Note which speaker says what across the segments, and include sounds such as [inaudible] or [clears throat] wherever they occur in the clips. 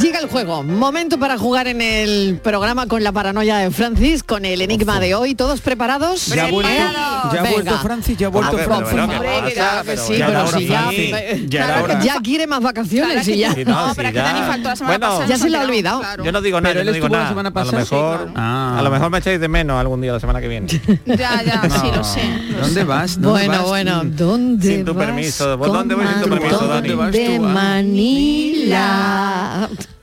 Speaker 1: Llega el juego, momento para jugar en el programa con la paranoia de Francis, con el enigma de hoy. ¿Todos preparados?
Speaker 2: ¿Ya ha vuelto? ¿Ya ha vuelto. Francis? ¿Ya ha vuelto
Speaker 3: Ah, pero,
Speaker 2: Francis?
Speaker 1: claro que sí,
Speaker 3: ya
Speaker 1: quiere más vacaciones y ya.
Speaker 3: Sí, no, sí,
Speaker 4: pero que
Speaker 3: ya.
Speaker 4: Dani faltó la semana
Speaker 3: Bueno,
Speaker 4: pasada.
Speaker 1: Ya se le ha olvidado.
Speaker 4: claro.
Speaker 3: Yo no digo nada,
Speaker 2: Pero
Speaker 3: yo no digo
Speaker 2: estuvo la
Speaker 3: nada.
Speaker 2: semana
Speaker 3: a lo
Speaker 2: pasada.
Speaker 3: mejor,
Speaker 4: Sí, claro.
Speaker 2: Ah.
Speaker 3: a lo mejor me echáis de menos algún día la semana que viene. [laughs]
Speaker 4: Ya, ya, sí, lo sé. lo
Speaker 2: ¿Dónde
Speaker 4: sé.
Speaker 2: vas? ¿Dónde
Speaker 1: Bueno,
Speaker 2: vas?
Speaker 1: bueno, ¿dónde
Speaker 3: Sin tu permiso. ¿Vos
Speaker 1: con
Speaker 3: dónde vas sin tu permiso, Dani?
Speaker 2: ¿Dónde vas
Speaker 1: De
Speaker 2: tú,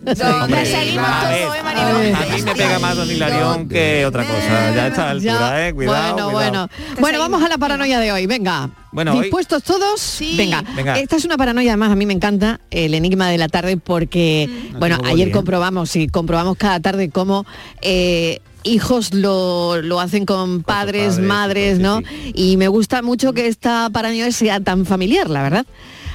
Speaker 1: Manila.
Speaker 4: ¿Dónde seguimos
Speaker 3: A
Speaker 4: todos, eh,
Speaker 1: a
Speaker 4: Mariló?
Speaker 3: A mí me pega más Don Hilarión que otra cosa. Ya a esta altura,
Speaker 1: Ya,
Speaker 3: eh. Cuidado,
Speaker 1: bueno,
Speaker 3: cuidado.
Speaker 1: bueno. Bueno, vamos a la paranoia de hoy, venga.
Speaker 3: Bueno, hoy-
Speaker 1: ¿Dispuestos todos?
Speaker 4: Sí.
Speaker 1: Venga.
Speaker 3: Venga.
Speaker 1: Esta es una paranoia, además, a mí me encanta el enigma de la tarde porque, bueno,
Speaker 2: tengo
Speaker 1: ayer
Speaker 2: ¿eh?
Speaker 1: comprobamos y comprobamos cada tarde cómo eh, hijos lo, lo hacen con padres,
Speaker 3: padres,
Speaker 1: madres,
Speaker 3: sí,
Speaker 1: ¿no?
Speaker 3: sí.
Speaker 1: Y me gusta mucho que esta paranoia sea tan familiar, la verdad.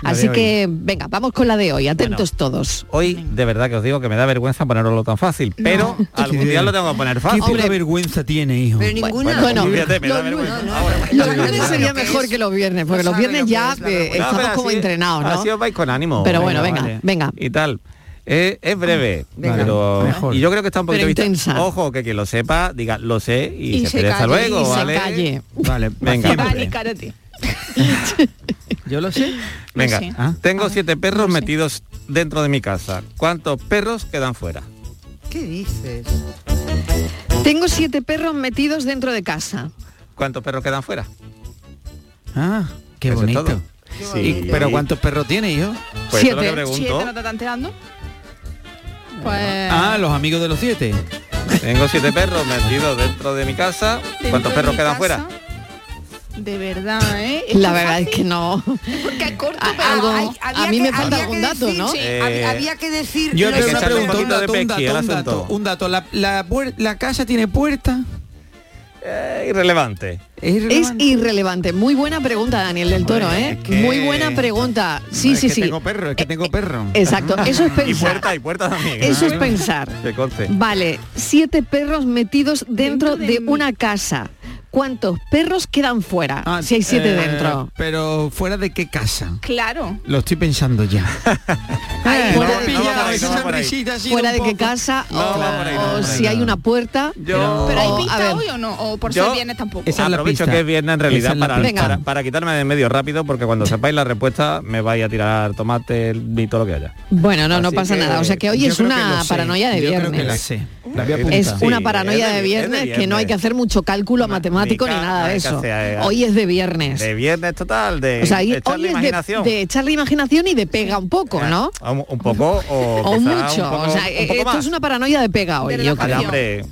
Speaker 3: La
Speaker 1: Así que, venga, vamos con la de hoy, atentos
Speaker 3: Bueno.
Speaker 1: todos.
Speaker 3: Hoy, de verdad que os digo que me da vergüenza poneroslo tan fácil, pero [laughs] algún día lo tengo que poner
Speaker 2: ¿Qué
Speaker 3: fácil.
Speaker 2: poca vergüenza tiene, hijo?
Speaker 5: Pero ninguna.
Speaker 1: Bueno,
Speaker 3: fíjate, me da
Speaker 1: los
Speaker 3: vergüenza.
Speaker 1: lunes-
Speaker 3: Ahora,
Speaker 1: Los
Speaker 2: Sabe
Speaker 1: lunes
Speaker 2: lo
Speaker 1: sería
Speaker 5: que
Speaker 1: mejor que los viernes, porque los viernes ya eh, estamos como entrenados, ¿no?
Speaker 3: Así os vais con ánimo.
Speaker 1: Pero bueno, venga,
Speaker 3: vale.
Speaker 1: venga.
Speaker 3: Y tal. Eh, es breve,
Speaker 5: Venga,
Speaker 3: pero
Speaker 2: mejor.
Speaker 3: y yo creo que está un poquito
Speaker 1: intensa.
Speaker 3: Ojo, que quien lo sepa, diga, lo sé y,
Speaker 4: Y
Speaker 3: se
Speaker 4: se calle,
Speaker 3: luego,
Speaker 1: y se
Speaker 3: ¿vale?
Speaker 1: calle.
Speaker 2: Vale,
Speaker 3: Venga.
Speaker 2: siempre. [laughs] Yo lo sé.
Speaker 3: Venga,
Speaker 4: Sí.
Speaker 2: Ah.
Speaker 3: tengo
Speaker 4: A ver,
Speaker 3: siete perros
Speaker 4: no sé.
Speaker 3: metidos dentro de mi casa. ¿Cuántos perros quedan fuera?
Speaker 5: ¿Qué dices?
Speaker 1: Tengo siete perros metidos dentro de casa.
Speaker 3: ¿Cuántos perros quedan fuera?
Speaker 2: Ah, qué
Speaker 3: Eso es
Speaker 2: bonito.
Speaker 3: todo.
Speaker 2: Y- ¿Pero cuántos perros tiene, hijo?
Speaker 3: Pues eso es lo que
Speaker 1: Siete.
Speaker 3: pregunto.
Speaker 4: ¿Siete no te están? Pues...
Speaker 2: Ah, los amigos de los siete.
Speaker 3: Tengo siete perros metidos dentro de mi casa. ¿Cuántos perros quedan
Speaker 4: casa,
Speaker 3: fuera?
Speaker 4: De verdad, ¿eh?
Speaker 1: La verdad es que no.
Speaker 4: Porque es corto, pero...
Speaker 1: algo-
Speaker 4: hay-
Speaker 1: a mí
Speaker 5: que-
Speaker 1: me falta algún dato,
Speaker 5: decir-
Speaker 1: ¿no?
Speaker 5: sí,
Speaker 3: Eh,
Speaker 5: había, que decir
Speaker 2: Yo tengo una pregunta, un dato, un dato, un dato, un dato. La, la, la casa tiene puerta.
Speaker 3: Eh, irrelevante.
Speaker 2: Es
Speaker 1: Es
Speaker 2: irrelevante.
Speaker 1: irrelevante. Muy buena pregunta, Daniel del Toro, ¿eh?
Speaker 2: es que-
Speaker 1: Muy buena pregunta. Sí,
Speaker 2: No, es
Speaker 1: sí,
Speaker 2: que
Speaker 1: sí.
Speaker 2: Tengo perro, es que
Speaker 1: Eh,
Speaker 2: tengo perro.
Speaker 1: Exacto, [laughs] eso es
Speaker 3: Y
Speaker 1: pensar.
Speaker 3: puerta, y puerta también.
Speaker 1: Eso es pensar. Vale, siete perros metidos dentro,
Speaker 4: Dentro de
Speaker 1: una casa. ¿Cuántos perros quedan fuera?
Speaker 2: Ah,
Speaker 1: si hay siete
Speaker 2: eh,
Speaker 1: dentro.
Speaker 2: Pero fuera de qué casa.
Speaker 4: Claro.
Speaker 2: Lo estoy pensando ya.
Speaker 1: Ay,
Speaker 2: Eh,
Speaker 1: fuera
Speaker 2: no
Speaker 1: de-
Speaker 3: no va ahí, no va
Speaker 1: Fuera qué casa
Speaker 3: No,
Speaker 1: o, si hay una puerta.
Speaker 3: Yo-
Speaker 4: Pero hay pista
Speaker 1: ver.
Speaker 4: hoy o no? O por
Speaker 3: Yo-
Speaker 4: ser viernes tampoco.
Speaker 2: Esa es la
Speaker 3: Aprovecho
Speaker 2: pista.
Speaker 3: que es viernes en realidad para,
Speaker 1: pista.
Speaker 3: para, para quitarme de en medio rápido porque cuando sepáis la respuesta me vais a tirar tomate y todo lo que haya.
Speaker 1: Bueno, no, no pasa
Speaker 3: que
Speaker 1: nada. O sea que hoy es una paranoia de viernes.
Speaker 3: Es
Speaker 1: una paranoia
Speaker 3: de-
Speaker 1: de
Speaker 3: es de
Speaker 1: viernes que no hay que hacer mucho cálculo
Speaker 3: Ni
Speaker 1: matemático ni nada de eso.
Speaker 3: hacer, eh,
Speaker 1: Hoy es de viernes.
Speaker 3: De viernes total, de
Speaker 1: o sea, hoy
Speaker 3: echarle
Speaker 1: hoy es
Speaker 3: imaginación.
Speaker 1: de, de echarle imaginación y de pega un poco, ¿no?
Speaker 3: Un, un poco o,
Speaker 1: O mucho.
Speaker 3: un poco-
Speaker 1: o sea,
Speaker 3: un poco
Speaker 1: esto
Speaker 3: más.
Speaker 1: es una paranoia de pega hoy,
Speaker 4: De
Speaker 1: yo creo.
Speaker 3: hombre,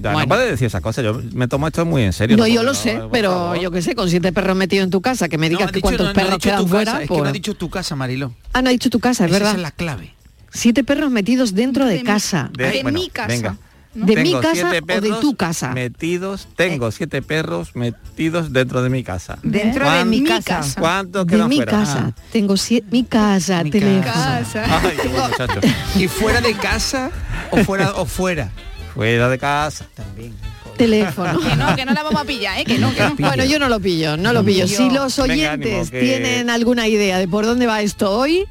Speaker 3: ya,
Speaker 1: Bueno.
Speaker 3: no puedes decir esas cosas. Yo me tomo esto muy en serio.
Speaker 1: No,
Speaker 3: no
Speaker 1: yo lo sé,
Speaker 3: por
Speaker 1: pero
Speaker 3: favor.
Speaker 1: yo qué sé, con siete perros metidos en tu casa, que me
Speaker 2: No,
Speaker 1: digas que
Speaker 2: dicho-
Speaker 1: cuántos
Speaker 2: no, no ha
Speaker 1: perros quedan fuera.
Speaker 2: casa, Es que no
Speaker 1: pues-
Speaker 2: ha dicho tu casa, Marilo.
Speaker 1: Ah, no ha dicho tu casa, es
Speaker 2: Esa
Speaker 1: verdad.
Speaker 2: es la clave.
Speaker 1: Siete perros metidos dentro de,
Speaker 4: mi-
Speaker 1: casa.
Speaker 3: De-
Speaker 4: De
Speaker 3: bueno,
Speaker 4: mi casa.
Speaker 1: ¿De mi casa o de tu casa?
Speaker 3: Metidos, tengo siete perros metidos dentro de mi casa.
Speaker 5: Dentro de mi casa.
Speaker 3: ¿Cuántos
Speaker 1: De mi
Speaker 3: fuera?
Speaker 1: casa.
Speaker 2: Ah.
Speaker 1: Tengo siete... Mi casa,
Speaker 2: Mi
Speaker 1: teléfono.
Speaker 4: Casa.
Speaker 3: Ay, qué. [laughs]
Speaker 2: ¿Y fuera de casa o fuera o fuera?
Speaker 3: Fuera de casa.
Speaker 2: También.
Speaker 1: Teléfono.
Speaker 4: Que no, que no la vamos a pillar, ¿eh? Que no, que no.
Speaker 1: Bueno, yo no lo pillo, no lo pillo. Si los
Speaker 3: Venga,
Speaker 1: oyentes
Speaker 3: ánimo, que-
Speaker 1: tienen alguna idea de por dónde va esto hoy,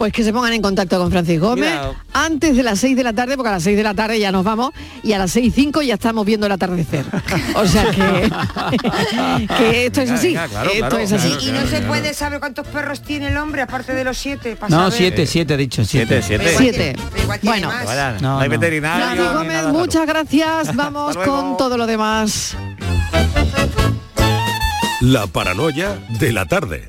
Speaker 1: pues que se pongan en contacto con Francis Gómez antes de las 6 de la tarde, porque a las 6 de la tarde ya nos vamos y a las 6 y 5 ya estamos viendo el atardecer. O sea que, [laughs] que esto es así.
Speaker 3: venga, claro,
Speaker 1: esto
Speaker 3: claro,
Speaker 1: es así.
Speaker 3: claro,
Speaker 5: Y no se puede saber cuántos perros tiene el hombre aparte de los siete. pa'
Speaker 2: No,
Speaker 5: saber.
Speaker 2: siete, siete, ha dicho siete.
Speaker 3: Siete, siete.
Speaker 1: Siete.
Speaker 5: pero igual tiene
Speaker 1: Bueno.
Speaker 5: más.
Speaker 3: Vaya,
Speaker 2: No,
Speaker 3: no hay
Speaker 2: no.
Speaker 3: veterinario.
Speaker 1: Francis
Speaker 3: ni
Speaker 1: Gómez,
Speaker 3: nada
Speaker 1: muchas gracias. Vamos
Speaker 3: Hasta luego.
Speaker 1: con todo lo demás.
Speaker 3: La paranoia de la tarde.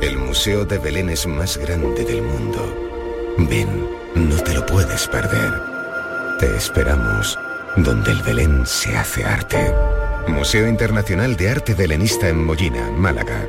Speaker 6: El Museo de Belén es más grande del mundo. Ven, no te lo puedes perder. Te esperamos donde el Belén se hace arte. Museo Internacional de Arte Belenista en Mollina, Málaga.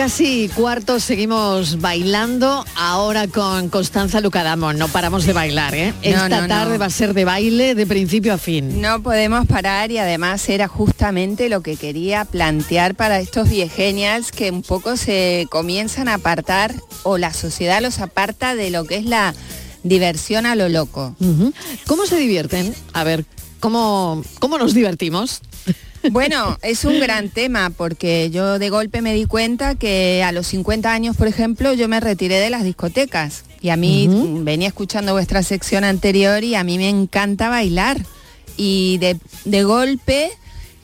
Speaker 1: Casi cuarto seguimos bailando ahora con Constanza Lucadamo. No paramos de bailar, ¿eh?
Speaker 7: No,
Speaker 1: Esta
Speaker 7: no, no.
Speaker 1: tarde va a ser de baile de principio a fin.
Speaker 7: No podemos parar y además era justamente lo que quería plantear para estos viegenials que un poco se comienzan a apartar o la sociedad los aparta de lo que es la diversión a lo loco.
Speaker 1: ¿Cómo se divierten? A ver, ¿cómo, cómo nos divertimos?
Speaker 7: Bueno, [laughs] es un gran tema porque yo de golpe me di cuenta que a los 50 años, por ejemplo, yo me retiré de las discotecas. Y a mí mm, venía escuchando vuestra sección anterior y a mí me encanta bailar. Y de, de golpe,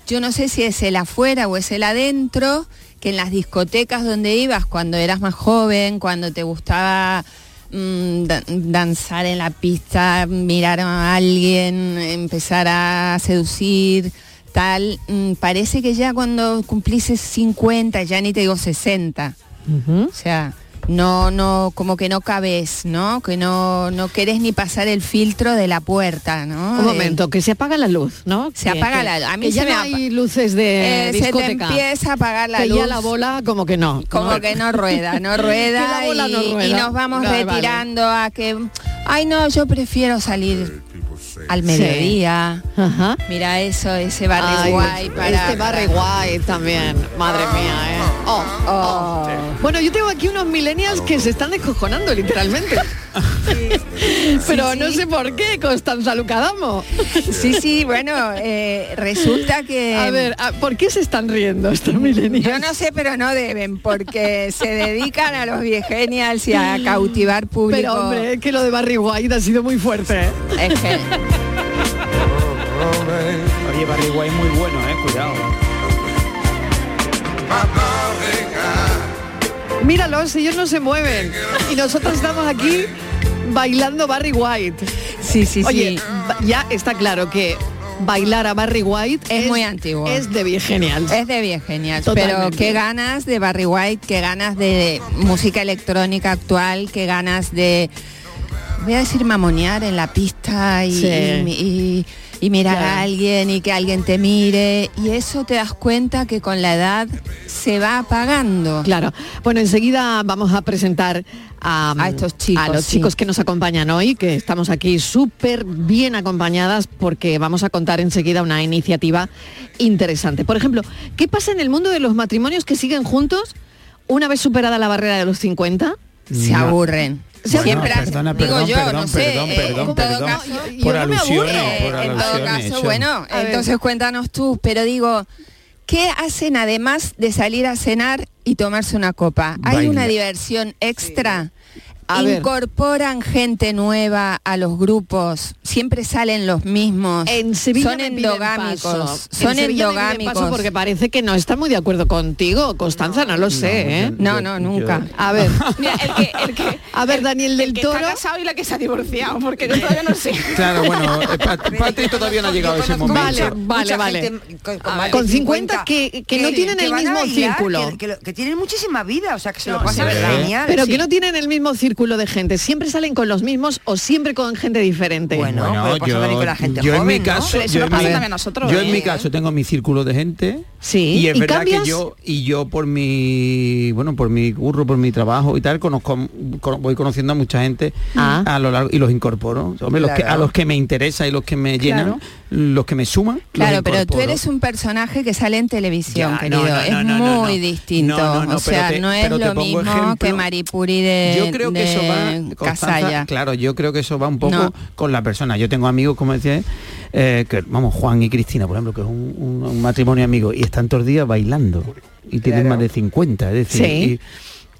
Speaker 7: yo no sé si es el afuera o es el adentro, que en las discotecas donde ibas cuando eras más joven, cuando te gustaba danzar en la pista, mirar a alguien, empezar a seducir, tal, mm, parece que ya cuando cumplís 50, ya ni te digo 60, o sea, no, no, como que no cabes, ¿no? Que no, no querés ni pasar el filtro de la puerta, ¿no?
Speaker 1: Un momento, que se apaga la luz, ¿no?
Speaker 7: Se
Speaker 1: Que-
Speaker 7: apaga
Speaker 1: que-
Speaker 7: la luz. A mí
Speaker 1: que
Speaker 7: se
Speaker 1: ya
Speaker 7: me
Speaker 1: no hay luces de
Speaker 7: Eh, se te empieza a apagar la
Speaker 1: que
Speaker 7: luz.
Speaker 1: ya la bola como que no.
Speaker 7: como
Speaker 1: ¿no?
Speaker 7: que no rueda, no [laughs] rueda,
Speaker 1: Que la bola
Speaker 7: y,
Speaker 1: no rueda.
Speaker 7: y nos vamos
Speaker 1: vale.
Speaker 7: retirando a que, ay no, yo prefiero salir al
Speaker 1: Sí.
Speaker 7: mediodía.
Speaker 1: Ajá.
Speaker 7: Mira eso, ese Barry
Speaker 1: Ay,
Speaker 7: White para...
Speaker 1: Este Barry White también. Madre mía, ¿eh? Oh, oh. Bueno, yo tengo aquí unos millennials que se están descojonando literalmente. Pero no sé por qué, Constanza Lucadamo.
Speaker 7: Sí, sí, bueno, eh, resulta que...
Speaker 1: A ver, ¿a- ¿por qué se están riendo estos millennials?
Speaker 7: Yo no sé, pero no deben, porque se dedican a los viegenials y a cautivar público.
Speaker 1: Pero hombre, es que lo de Barry White ha sido muy fuerte. ¿eh?
Speaker 7: Es que...
Speaker 2: Oye, Barry White muy bueno, eh, cuidado.
Speaker 1: Míralos, ellos no se mueven. Y nosotros estamos aquí bailando Barry White.
Speaker 7: Sí, sí,
Speaker 1: Oye,
Speaker 7: sí.
Speaker 1: ba- ya está claro que bailar a Barry White
Speaker 7: Es muy antiguo.
Speaker 1: Es de bien genial.
Speaker 7: Es de bien genial, pero qué ganas de Barry White, qué ganas de música electrónica actual, qué ganas de, voy a decir mamonear en la pista y,
Speaker 1: Sí.
Speaker 7: y- y- y mirar
Speaker 1: Claro.
Speaker 7: a alguien y que alguien te mire y eso te das cuenta que con la edad se va apagando.
Speaker 1: Claro. Bueno, enseguida vamos a presentar a,
Speaker 7: A estos chicos,
Speaker 1: a los
Speaker 7: sí.
Speaker 1: chicos que nos acompañan hoy, que estamos aquí súper bien acompañadas porque vamos a contar enseguida una iniciativa interesante. Por ejemplo, ¿qué pasa en el mundo de los matrimonios que siguen juntos una vez superada la barrera de los 50?
Speaker 7: Se
Speaker 2: No.
Speaker 7: aburren. Siempre
Speaker 2: perdona,
Speaker 7: digo
Speaker 2: perdón,
Speaker 7: yo,
Speaker 2: perdón,
Speaker 7: no sé,
Speaker 2: perdón,
Speaker 7: eh,
Speaker 2: perdón,
Speaker 7: en todo
Speaker 2: perdón.
Speaker 7: caso,
Speaker 1: yo
Speaker 2: Por
Speaker 1: no me
Speaker 2: alusiones, por
Speaker 7: en todo caso, bueno,
Speaker 1: A ver.
Speaker 7: entonces cuéntanos tú, pero digo, ¿qué hacen además de salir a cenar y tomarse una copa? ¿Hay
Speaker 2: Baila.
Speaker 7: una diversión extra?
Speaker 1: A ver.
Speaker 7: Incorporan gente nueva a los grupos, siempre salen los mismos.
Speaker 1: En Sevilla
Speaker 7: son endogámicos,
Speaker 1: paso.
Speaker 7: son
Speaker 1: Sevilla
Speaker 7: endogámicos.
Speaker 1: paso porque parece que no está muy de acuerdo contigo, Constanza, no, lo sé, ¿eh?
Speaker 7: No, no, nunca.
Speaker 1: A ver, [laughs]
Speaker 4: Mira, el que, el que,
Speaker 1: a ver, Daniel del
Speaker 4: el que
Speaker 1: Toro.
Speaker 4: está casado y la que se ha divorciado, porque yo todavía no sé. [laughs]
Speaker 2: Claro, bueno, eh, Pat- [laughs] Patri todavía no ha llegado a ese momento.
Speaker 1: Vale, vale, vale.
Speaker 5: con,
Speaker 1: ver, con 50 que- que no tienen el mismo
Speaker 5: bailar,
Speaker 1: círculo.
Speaker 5: Que, que lo- que tienen muchísima vida, o sea, que se
Speaker 4: No,
Speaker 5: lo pasan
Speaker 2: sí.
Speaker 5: genial.
Speaker 1: Pero
Speaker 5: sí.
Speaker 1: que no tienen el mismo círculo de gente, siempre salen con los mismos o siempre con gente diferente.
Speaker 5: Bueno, pasa con la gente
Speaker 2: yo en mi caso,
Speaker 4: eso
Speaker 2: yo
Speaker 4: nos
Speaker 2: en
Speaker 4: pasa
Speaker 2: mi-
Speaker 4: también a nosotros,
Speaker 2: yo en
Speaker 4: ¿eh?
Speaker 2: mi caso tengo mi círculo de gente.
Speaker 1: Sí,
Speaker 2: Y es
Speaker 1: ¿y
Speaker 2: verdad
Speaker 1: cambias?
Speaker 2: que yo y yo por mi bueno por mi curro, por mi trabajo y tal conozco con- voy conociendo a mucha gente
Speaker 1: Ah.
Speaker 2: a lo largo y los incorporo. Hombre, los que, a los que me interesa y los que me llenan, los que me suman.
Speaker 7: Claro, pero tú eres un personaje que sale en televisión,
Speaker 2: Ya,
Speaker 7: querido.
Speaker 2: no, no,
Speaker 7: es
Speaker 2: no, no, no,
Speaker 7: muy
Speaker 2: no.
Speaker 7: distinto.
Speaker 2: No, no, no,
Speaker 7: o sea,
Speaker 2: te-
Speaker 7: no es lo mismo
Speaker 2: ejemplo.
Speaker 7: que Maripuri de,
Speaker 2: yo creo que eso va
Speaker 7: de
Speaker 2: Constanza, claro yo creo que eso va un poco
Speaker 7: No.
Speaker 2: con la persona yo tengo amigos como decía eh, que vamos Juan y Cristina por ejemplo que es un, un- un matrimonio amigo y están todos los días bailando y tienen
Speaker 5: Claro.
Speaker 2: más de 50 es decir
Speaker 1: Sí.
Speaker 2: y,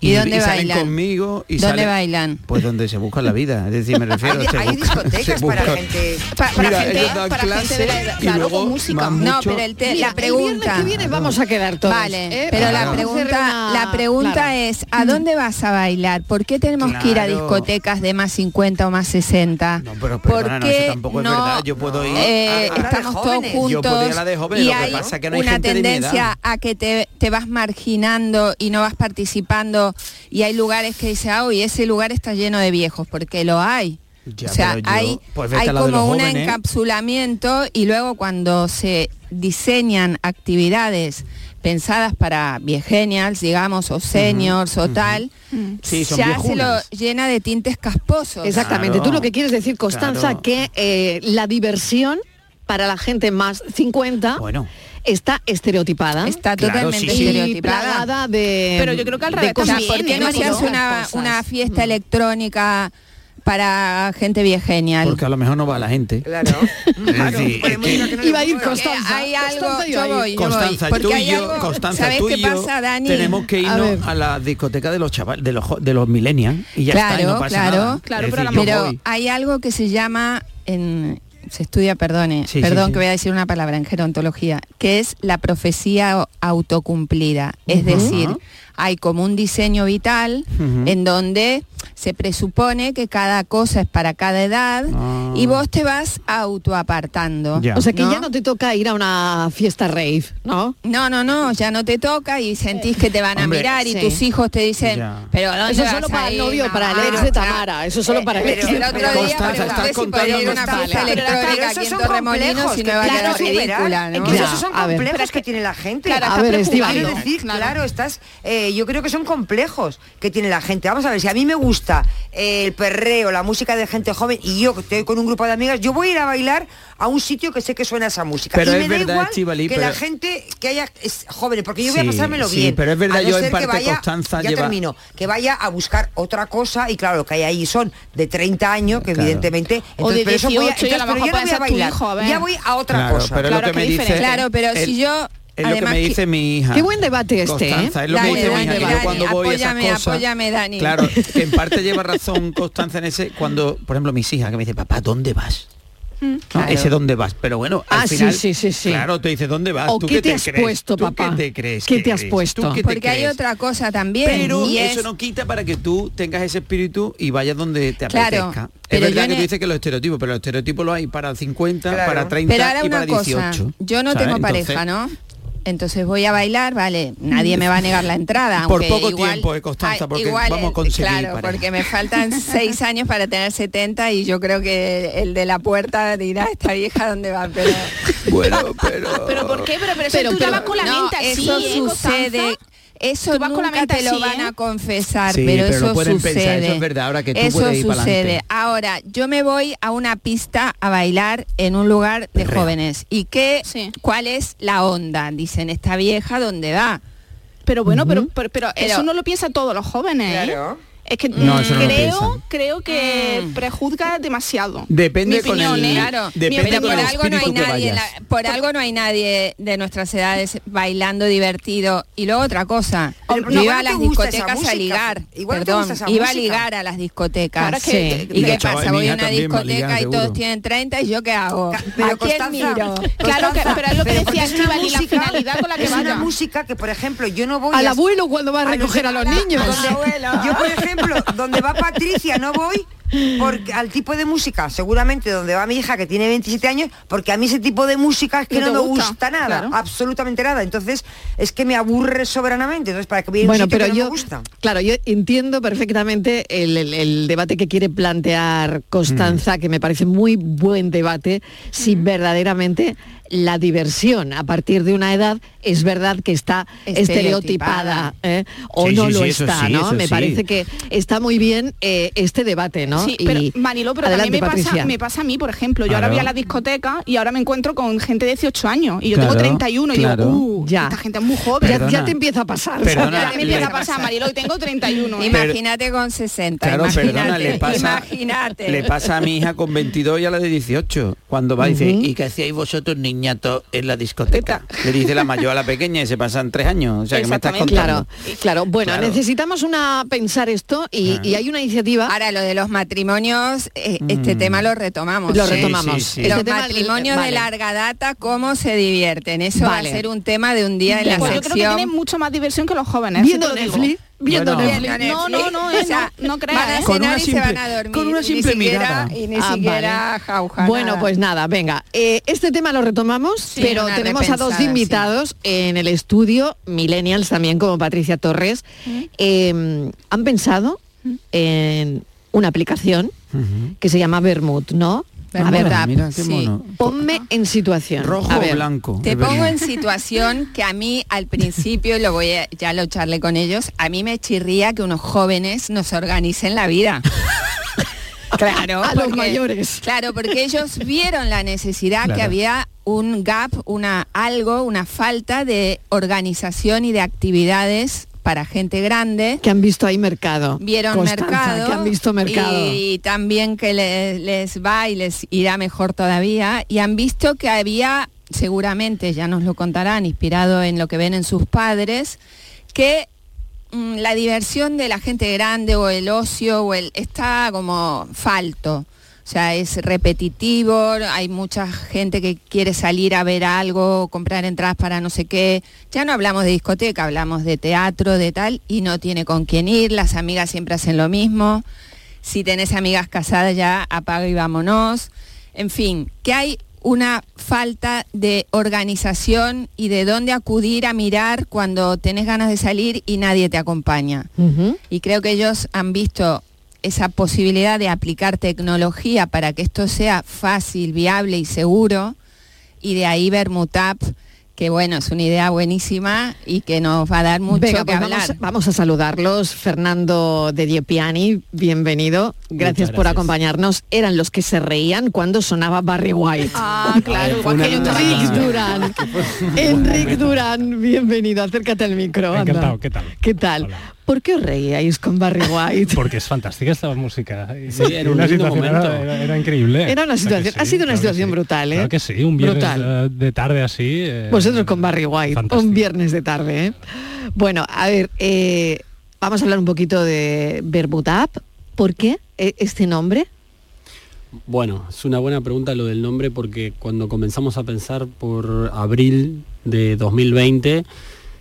Speaker 7: ¿Y dónde
Speaker 2: salen
Speaker 7: bailan?
Speaker 2: conmigo y
Speaker 7: ¿Dónde
Speaker 2: salen-
Speaker 7: bailan?
Speaker 2: pues donde se busca la vida es decir me [laughs] refiero
Speaker 5: Hay,
Speaker 2: se
Speaker 5: hay
Speaker 2: busca-
Speaker 5: discotecas
Speaker 2: se
Speaker 5: para gente.
Speaker 4: Pa- para
Speaker 2: Mira,
Speaker 4: gente, para gente de la edad,
Speaker 2: y
Speaker 4: claro, con música.
Speaker 7: No, pero el te-
Speaker 1: Mira,
Speaker 7: la pregunta.
Speaker 1: El viernes que viene vamos a quedar todos.
Speaker 7: Vale,
Speaker 1: ¿eh?
Speaker 7: pero
Speaker 2: Claro.
Speaker 7: la pregunta, la pregunta
Speaker 1: claro.
Speaker 7: es, ¿a dónde vas a bailar? ¿Por qué tenemos que ir a discotecas de más 50 o más 60?
Speaker 2: No, pero
Speaker 7: ¿Por
Speaker 2: perdona, no, eso tampoco es verdad. Yo puedo ir
Speaker 7: eh,
Speaker 5: a-
Speaker 7: estamos todos juntos y hay una tendencia a que te, te vas marginando y no vas participando y hay lugares que dices, ah, hoy ese lugar está lleno de viejos, porque lo hay.
Speaker 2: Ya,
Speaker 7: o sea,
Speaker 2: yo-
Speaker 7: hay,
Speaker 2: pues
Speaker 7: hay como un
Speaker 2: jóvenes.
Speaker 7: encapsulamiento y luego cuando se diseñan actividades pensadas para viegenials, digamos, o seniors o tal,
Speaker 2: Sí, son
Speaker 7: ya se lo llena de tintes casposos.
Speaker 1: Exactamente.
Speaker 2: Claro.
Speaker 1: Tú lo que quieres decir, Constanza,
Speaker 2: Claro.
Speaker 1: que eh, la diversión para la gente más 50
Speaker 2: Bueno.
Speaker 1: Está estereotipada.
Speaker 7: Está
Speaker 2: Claro,
Speaker 7: totalmente
Speaker 2: sí, sí.
Speaker 7: estereotipada.
Speaker 1: de
Speaker 4: Pero yo creo que al
Speaker 1: de
Speaker 4: revés
Speaker 7: O sea,
Speaker 1: cosas-
Speaker 7: ¿por qué no se hace una, una fiesta electrónica para gente viegenial?
Speaker 2: porque a lo mejor no va la gente
Speaker 5: Claro. [laughs] Claro, pone
Speaker 2: es que-
Speaker 5: no
Speaker 1: Iba a ir Constanza.
Speaker 7: hay algo,
Speaker 1: Constanza a
Speaker 7: yo
Speaker 1: ir.
Speaker 7: voy, yo
Speaker 2: Constanza,
Speaker 7: voy, porque
Speaker 2: tú
Speaker 7: hay
Speaker 2: y yo,
Speaker 7: algo-
Speaker 2: Constanza,
Speaker 7: ¿sabes
Speaker 2: tú
Speaker 7: qué
Speaker 2: y yo
Speaker 7: pasa, Dani?
Speaker 2: tenemos que
Speaker 1: A
Speaker 2: irnos
Speaker 1: ver.
Speaker 2: a, la discoteca de los chavales, de los de los millennials y ya está, y
Speaker 7: Claro,
Speaker 2: no pasa
Speaker 7: claro.
Speaker 2: nada.
Speaker 4: Claro,
Speaker 2: Es
Speaker 4: pero a
Speaker 2: decir, yo
Speaker 7: Pero
Speaker 2: voy.
Speaker 7: hay algo que se llama en se estudia, perdone,
Speaker 2: Sí,
Speaker 7: perdón
Speaker 2: sí.
Speaker 7: que voy a decir una palabra en gerontología, que es la profecía autocumplida. Es decir, hay como un diseño vital
Speaker 2: Ujú.
Speaker 7: en donde se presupone que cada cosa es para cada edad
Speaker 2: Ah.
Speaker 7: y vos te vas autoapartando.
Speaker 2: Ya.
Speaker 1: O sea que
Speaker 7: ¿no?
Speaker 1: ya no te toca ir a una fiesta rave, ¿no?
Speaker 7: No, no, no, ya no te toca y sentís que te van a
Speaker 2: Hombre,
Speaker 7: mirar y
Speaker 1: sí.
Speaker 7: tus hijos te dicen,
Speaker 2: Ya.
Speaker 7: pero ¿a ¿dónde
Speaker 1: Eso
Speaker 7: vas
Speaker 1: solo para el
Speaker 7: ir,
Speaker 1: novio, para el ex de Tamara. Eso solo para el ex de
Speaker 7: El otro día pregunté si podía ir a una fiesta electrónica aquí en Torremolinos y me va a quedar ridícula,
Speaker 5: Es
Speaker 7: ¿no?
Speaker 5: esos son complejos que tiene la gente.
Speaker 4: Claro,
Speaker 1: A ver,
Speaker 5: claro, estás, eh, yo creo que son complejos que tiene la gente. Vamos a ver, si a mí me gusta eh, el perreo, la música de gente joven y yo que estoy con un grupo de amigas, yo voy a ir a bailar a un sitio que sé que suena esa música.
Speaker 2: Pero
Speaker 5: y
Speaker 2: es
Speaker 5: me da
Speaker 2: verdad,
Speaker 5: igual que la gente que haya es jóvenes, porque yo voy
Speaker 2: Sí,
Speaker 5: a pasármelo
Speaker 2: sí,
Speaker 5: bien.
Speaker 2: pero es verdad,
Speaker 5: a no
Speaker 2: yo en
Speaker 5: que vaya-
Speaker 2: Constanza
Speaker 5: ya
Speaker 2: lleva-
Speaker 5: termino, que vaya a buscar otra cosa y claro, lo que hay ahí son de 30 años, que
Speaker 2: Claro.
Speaker 5: evidentemente...
Speaker 4: O de
Speaker 5: pero eso voy a-
Speaker 4: 18 y a lo
Speaker 5: entonces, pero
Speaker 4: mejor
Speaker 5: yo no voy a bailar,
Speaker 4: hijo, a ver.
Speaker 5: ya voy a otra
Speaker 2: Claro,
Speaker 5: cosa.
Speaker 2: pero es lo que me dice...
Speaker 7: Claro, pero si yo...
Speaker 2: Es lo que me dice mi hija.
Speaker 1: Qué buen debate este, ¿eh?
Speaker 2: Constanza, es lo que
Speaker 7: Dale,
Speaker 2: dice mi hija,
Speaker 7: Dani,
Speaker 2: que yo
Speaker 7: Dani,
Speaker 2: cuando voy a esas
Speaker 7: apóyame,
Speaker 2: cosas...
Speaker 7: apóyame, Dani.
Speaker 2: Claro, que en parte lleva [laughs] razón Constanza en ese, cuando, por ejemplo, mis hijas, que me dice, papá, ¿dónde vas?
Speaker 1: Claro.
Speaker 2: Ese dónde vas, pero bueno, al
Speaker 1: Ah, sí,
Speaker 2: final,
Speaker 1: sí, sí, sí.
Speaker 2: claro, te dice dónde vas,
Speaker 1: ¿O
Speaker 2: ¿tú
Speaker 1: qué te has
Speaker 2: crees?
Speaker 1: puesto,
Speaker 2: ¿Tú
Speaker 1: papá?
Speaker 2: qué te crees?
Speaker 1: ¿Qué
Speaker 2: que
Speaker 1: te has
Speaker 2: eres?
Speaker 1: puesto?
Speaker 2: ¿Tú qué te
Speaker 7: Porque hay
Speaker 2: crees?
Speaker 7: otra cosa también.
Speaker 2: Pero
Speaker 7: y
Speaker 2: eso
Speaker 7: es-
Speaker 2: no quita para que tú tengas ese espíritu y vayas donde te
Speaker 7: Claro,
Speaker 2: apetezca. Es
Speaker 7: pero
Speaker 2: verdad que tú dices que los estereotipos, pero los estereotipos los hay para 50,
Speaker 7: Claro.
Speaker 2: para 30
Speaker 7: Pero ahora
Speaker 2: y
Speaker 7: una
Speaker 2: para
Speaker 7: cosa,
Speaker 2: 18.
Speaker 7: yo no
Speaker 2: ¿sabes?
Speaker 7: tengo
Speaker 2: Entonces,
Speaker 7: pareja, ¿no? Entonces voy a bailar, vale, nadie me va a negar la entrada.
Speaker 2: Por
Speaker 7: aunque
Speaker 2: poco
Speaker 7: igual-
Speaker 2: tiempo, eh, Constanza, porque
Speaker 7: igual,
Speaker 2: vamos a conseguir
Speaker 7: Claro,
Speaker 2: pareja.
Speaker 7: porque me faltan [laughs] seis años para tener 70 y yo creo que el de la puerta dirá, esta vieja dónde va, pero...
Speaker 2: Bueno, pero... [laughs]
Speaker 4: ¿Pero por qué? Pero, pero, eso tú vas con la
Speaker 7: no,
Speaker 4: mente así,
Speaker 7: eso
Speaker 4: ¿eh, Constanza?
Speaker 7: Eso
Speaker 4: Tú vas con la
Speaker 7: nunca
Speaker 4: mente
Speaker 7: te lo van
Speaker 4: ¿eh?
Speaker 7: a confesar,
Speaker 2: Sí,
Speaker 7: pero,
Speaker 2: pero
Speaker 7: eso
Speaker 2: lo pueden
Speaker 7: sucede.
Speaker 2: pensar, eso es verdad, ahora que tú
Speaker 7: eso
Speaker 2: puedes ir pa'lante.
Speaker 7: sucede. Ahora, yo me voy a una pista a bailar en un lugar de jóvenes. ¿Y qué? ¿Cuál es la onda? Dicen, esta vieja, ¿dónde va?
Speaker 4: Pero bueno, pero, pero, pero
Speaker 7: Pero-
Speaker 4: eso no lo piensan todos los jóvenes. ¿eh? Es que
Speaker 2: No, no
Speaker 4: creo, creo que prejuzga demasiado.
Speaker 2: Depende
Speaker 4: Mi
Speaker 2: con el-
Speaker 4: opinión, ¿eh?
Speaker 7: Claro,
Speaker 2: Depende
Speaker 7: pero por algo no hay nadie, la- por algo no hay nadie de nuestras edades bailando divertido. Y luego otra cosa,
Speaker 5: Pero igual
Speaker 7: iba
Speaker 5: no
Speaker 7: a las discotecas a ligar,
Speaker 5: igual no te
Speaker 7: perdón, iba a ligar a las discotecas.
Speaker 4: Claro, que-
Speaker 7: ¿Y qué
Speaker 2: hecho,
Speaker 7: pasa? Voy a una discoteca
Speaker 2: ligar,
Speaker 7: y todos tienen 30 y yo qué hago.
Speaker 5: Pero
Speaker 7: ¿A quién
Speaker 5: Constanza,
Speaker 7: miro?
Speaker 4: Claro que- pero es lo que
Speaker 5: pero
Speaker 4: decía
Speaker 5: una
Speaker 4: Estíbaliz, la finalidad con la que
Speaker 5: es una música que, por ejemplo, yo no voy
Speaker 1: Al
Speaker 5: a-
Speaker 1: abuelo cuando va a recoger a los niños.
Speaker 5: donde- yo, por ejemplo, donde va Patricia no voy porque al tipo de música, seguramente donde va mi hija que tiene 27 años, porque a mí ese tipo de música es que
Speaker 4: No
Speaker 5: me
Speaker 4: gusta,
Speaker 5: gusta nada,
Speaker 4: claro.
Speaker 5: absolutamente nada. Entonces, es que me aburre soberanamente. Entonces, para que un
Speaker 1: Bueno,
Speaker 5: sitio
Speaker 1: pero
Speaker 5: que no
Speaker 1: yo,
Speaker 5: me gusta.
Speaker 1: claro, yo entiendo perfectamente el, el- el debate que quiere plantear Constanza, que me parece muy buen debate, si verdaderamente la diversión a partir de una edad es verdad que está estereotipada,
Speaker 7: Estereotipada.
Speaker 1: ¿eh? o
Speaker 2: Sí,
Speaker 1: no
Speaker 2: sí,
Speaker 1: lo
Speaker 2: sí,
Speaker 1: está,
Speaker 2: sí,
Speaker 1: ¿no? Me
Speaker 2: sí.
Speaker 1: parece que está muy bien eh, este debate, ¿no?
Speaker 4: Sí,
Speaker 1: Y-
Speaker 4: pero Manilo, pero
Speaker 1: Adelante,
Speaker 4: también me pasa, me pasa a mí, por ejemplo, yo ahora voy a la discoteca y ahora me encuentro con gente de 18 años y yo
Speaker 2: Claro,
Speaker 4: tengo 31 y
Speaker 2: claro.
Speaker 4: digo, uh,
Speaker 1: Ya.
Speaker 4: esta gente es muy joven.
Speaker 1: ya, te empieza a pasar.
Speaker 2: Perdona,
Speaker 4: Ya me empieza a pasar, Marilo, y tengo 31. ¿eh?
Speaker 7: Imagínate con 60,
Speaker 2: Claro,
Speaker 7: imagínate,
Speaker 2: perdona, le pasa,
Speaker 7: imagínate.
Speaker 2: le pasa a mi hija con 22 y a la de 18. Cuando va y dice,
Speaker 1: Ujú.
Speaker 2: ¿y qué hacíais vosotros en la discoteca? Le dice la mayor a la pequeña y se pasan tres años. O sea, que me estás
Speaker 4: Exactamente.
Speaker 2: contando.
Speaker 1: Claro, claro. Bueno,
Speaker 2: Claro.
Speaker 1: necesitamos una pensar esto y, y hay una iniciativa.
Speaker 7: Ahora lo de los matrimonios, eh, este
Speaker 2: Mm.
Speaker 7: tema lo retomamos.
Speaker 1: Lo
Speaker 7: ¿eh?
Speaker 1: retomamos.
Speaker 2: sí, sí.
Speaker 1: Este
Speaker 7: Los
Speaker 1: tema-
Speaker 7: matrimonios
Speaker 1: vale.
Speaker 7: de larga data, ¿cómo se divierten? Eso
Speaker 1: Vale.
Speaker 7: va a ser un tema de un día en la
Speaker 4: Pues yo creo que tienen mucho más diversión que los jóvenes.
Speaker 1: Viendo. Netflix, viendo
Speaker 2: Bueno.
Speaker 1: Netflix.
Speaker 4: No, no, no, eh,
Speaker 7: O sea,
Speaker 4: no, no creas,
Speaker 7: Van a.
Speaker 2: Con
Speaker 7: cenar
Speaker 2: una
Speaker 7: y
Speaker 2: simple-
Speaker 7: se van a dormir.
Speaker 2: con una simple
Speaker 7: ni siquiera,
Speaker 2: mirada.
Speaker 7: Y ni
Speaker 1: Ah,
Speaker 7: siquiera jauja
Speaker 1: Bueno,
Speaker 7: nada.
Speaker 1: pues nada, venga. Eh, este tema lo retomamos,
Speaker 7: Sí,
Speaker 1: pero tenemos a dos invitados en el estudio, millennials también, como Patricia Torres. Eh, han pensado en una aplicación que se llama Vermouth, ¿no? A ver,
Speaker 2: Mira, qué
Speaker 7: sí.
Speaker 2: mono.
Speaker 1: ponme en situación.
Speaker 2: Rojo
Speaker 1: A
Speaker 2: o blanco.
Speaker 7: Te pongo en situación que a mí al principio, lo voy a, ya lo charlé con ellos, a mí me chirría que unos jóvenes nos organicen la vida. [laughs] Claro,
Speaker 1: A los mayores.
Speaker 7: Claro, porque ellos vieron la necesidad que había un gap, una algo, una falta de organización y de actividades para gente grande.
Speaker 1: Que han visto ahí mercado.
Speaker 7: Vieron
Speaker 1: Constanza,
Speaker 7: mercado.
Speaker 1: Que han visto mercado.
Speaker 7: Y, también que le- les va y les irá mejor todavía. Y han visto que había, seguramente, ya nos lo contarán, inspirado en lo que ven en sus padres, que mm, la diversión de la gente grande o el ocio o el está como falto. O sea, es repetitivo, hay mucha gente que quiere salir a ver algo, comprar entradas para no sé qué. Ya no hablamos de discoteca, hablamos de teatro, de tal, y no tiene con quién ir, las amigas siempre hacen lo mismo. Si tenés amigas casadas ya apaga y vámonos. En fin, que hay una falta de organización y de dónde acudir a mirar cuando tenés ganas de salir y nadie te acompaña. Y creo que ellos han visto esa posibilidad de aplicar tecnología para que esto sea fácil, viable y seguro. Y de ahí Vermutap, que bueno, es una idea buenísima y que nos va a dar mucho
Speaker 1: Venga,
Speaker 7: que
Speaker 1: pues
Speaker 7: hablar.
Speaker 1: vamos, vamos a saludarlos. Fernando de Diepiani, bienvenido. Gracias, por acompañarnos. Eran los que se reían cuando sonaba Barry White.
Speaker 7: Ah, claro,
Speaker 8: Fue una
Speaker 1: Enrique Durán. Enrique Durán, bienvenido. Acércate al micro. anda.
Speaker 8: Encantado, ¿qué tal?
Speaker 1: ¿Qué tal? ¿Por qué os reíais con Barry White? [laughs]
Speaker 8: Porque es fantástica esta música. Y-
Speaker 9: Sí, era un lindo momento.
Speaker 8: Era, era- era increíble.
Speaker 1: Era una
Speaker 8: Claro
Speaker 1: situación, ha sido una
Speaker 8: claro
Speaker 1: situación
Speaker 8: sí.
Speaker 1: brutal, ¿eh?
Speaker 8: Claro que sí, un viernes
Speaker 1: Brutal.
Speaker 8: eh, de tarde así. eh,
Speaker 1: Vosotros con Barry White,
Speaker 8: fantástico.
Speaker 1: un viernes de tarde. ¿eh? Bueno, a ver, eh, vamos a hablar un poquito de Bermud App. ¿Por qué este nombre?
Speaker 9: Bueno, es una buena pregunta lo del nombre porque cuando comenzamos a pensar por abril de 2020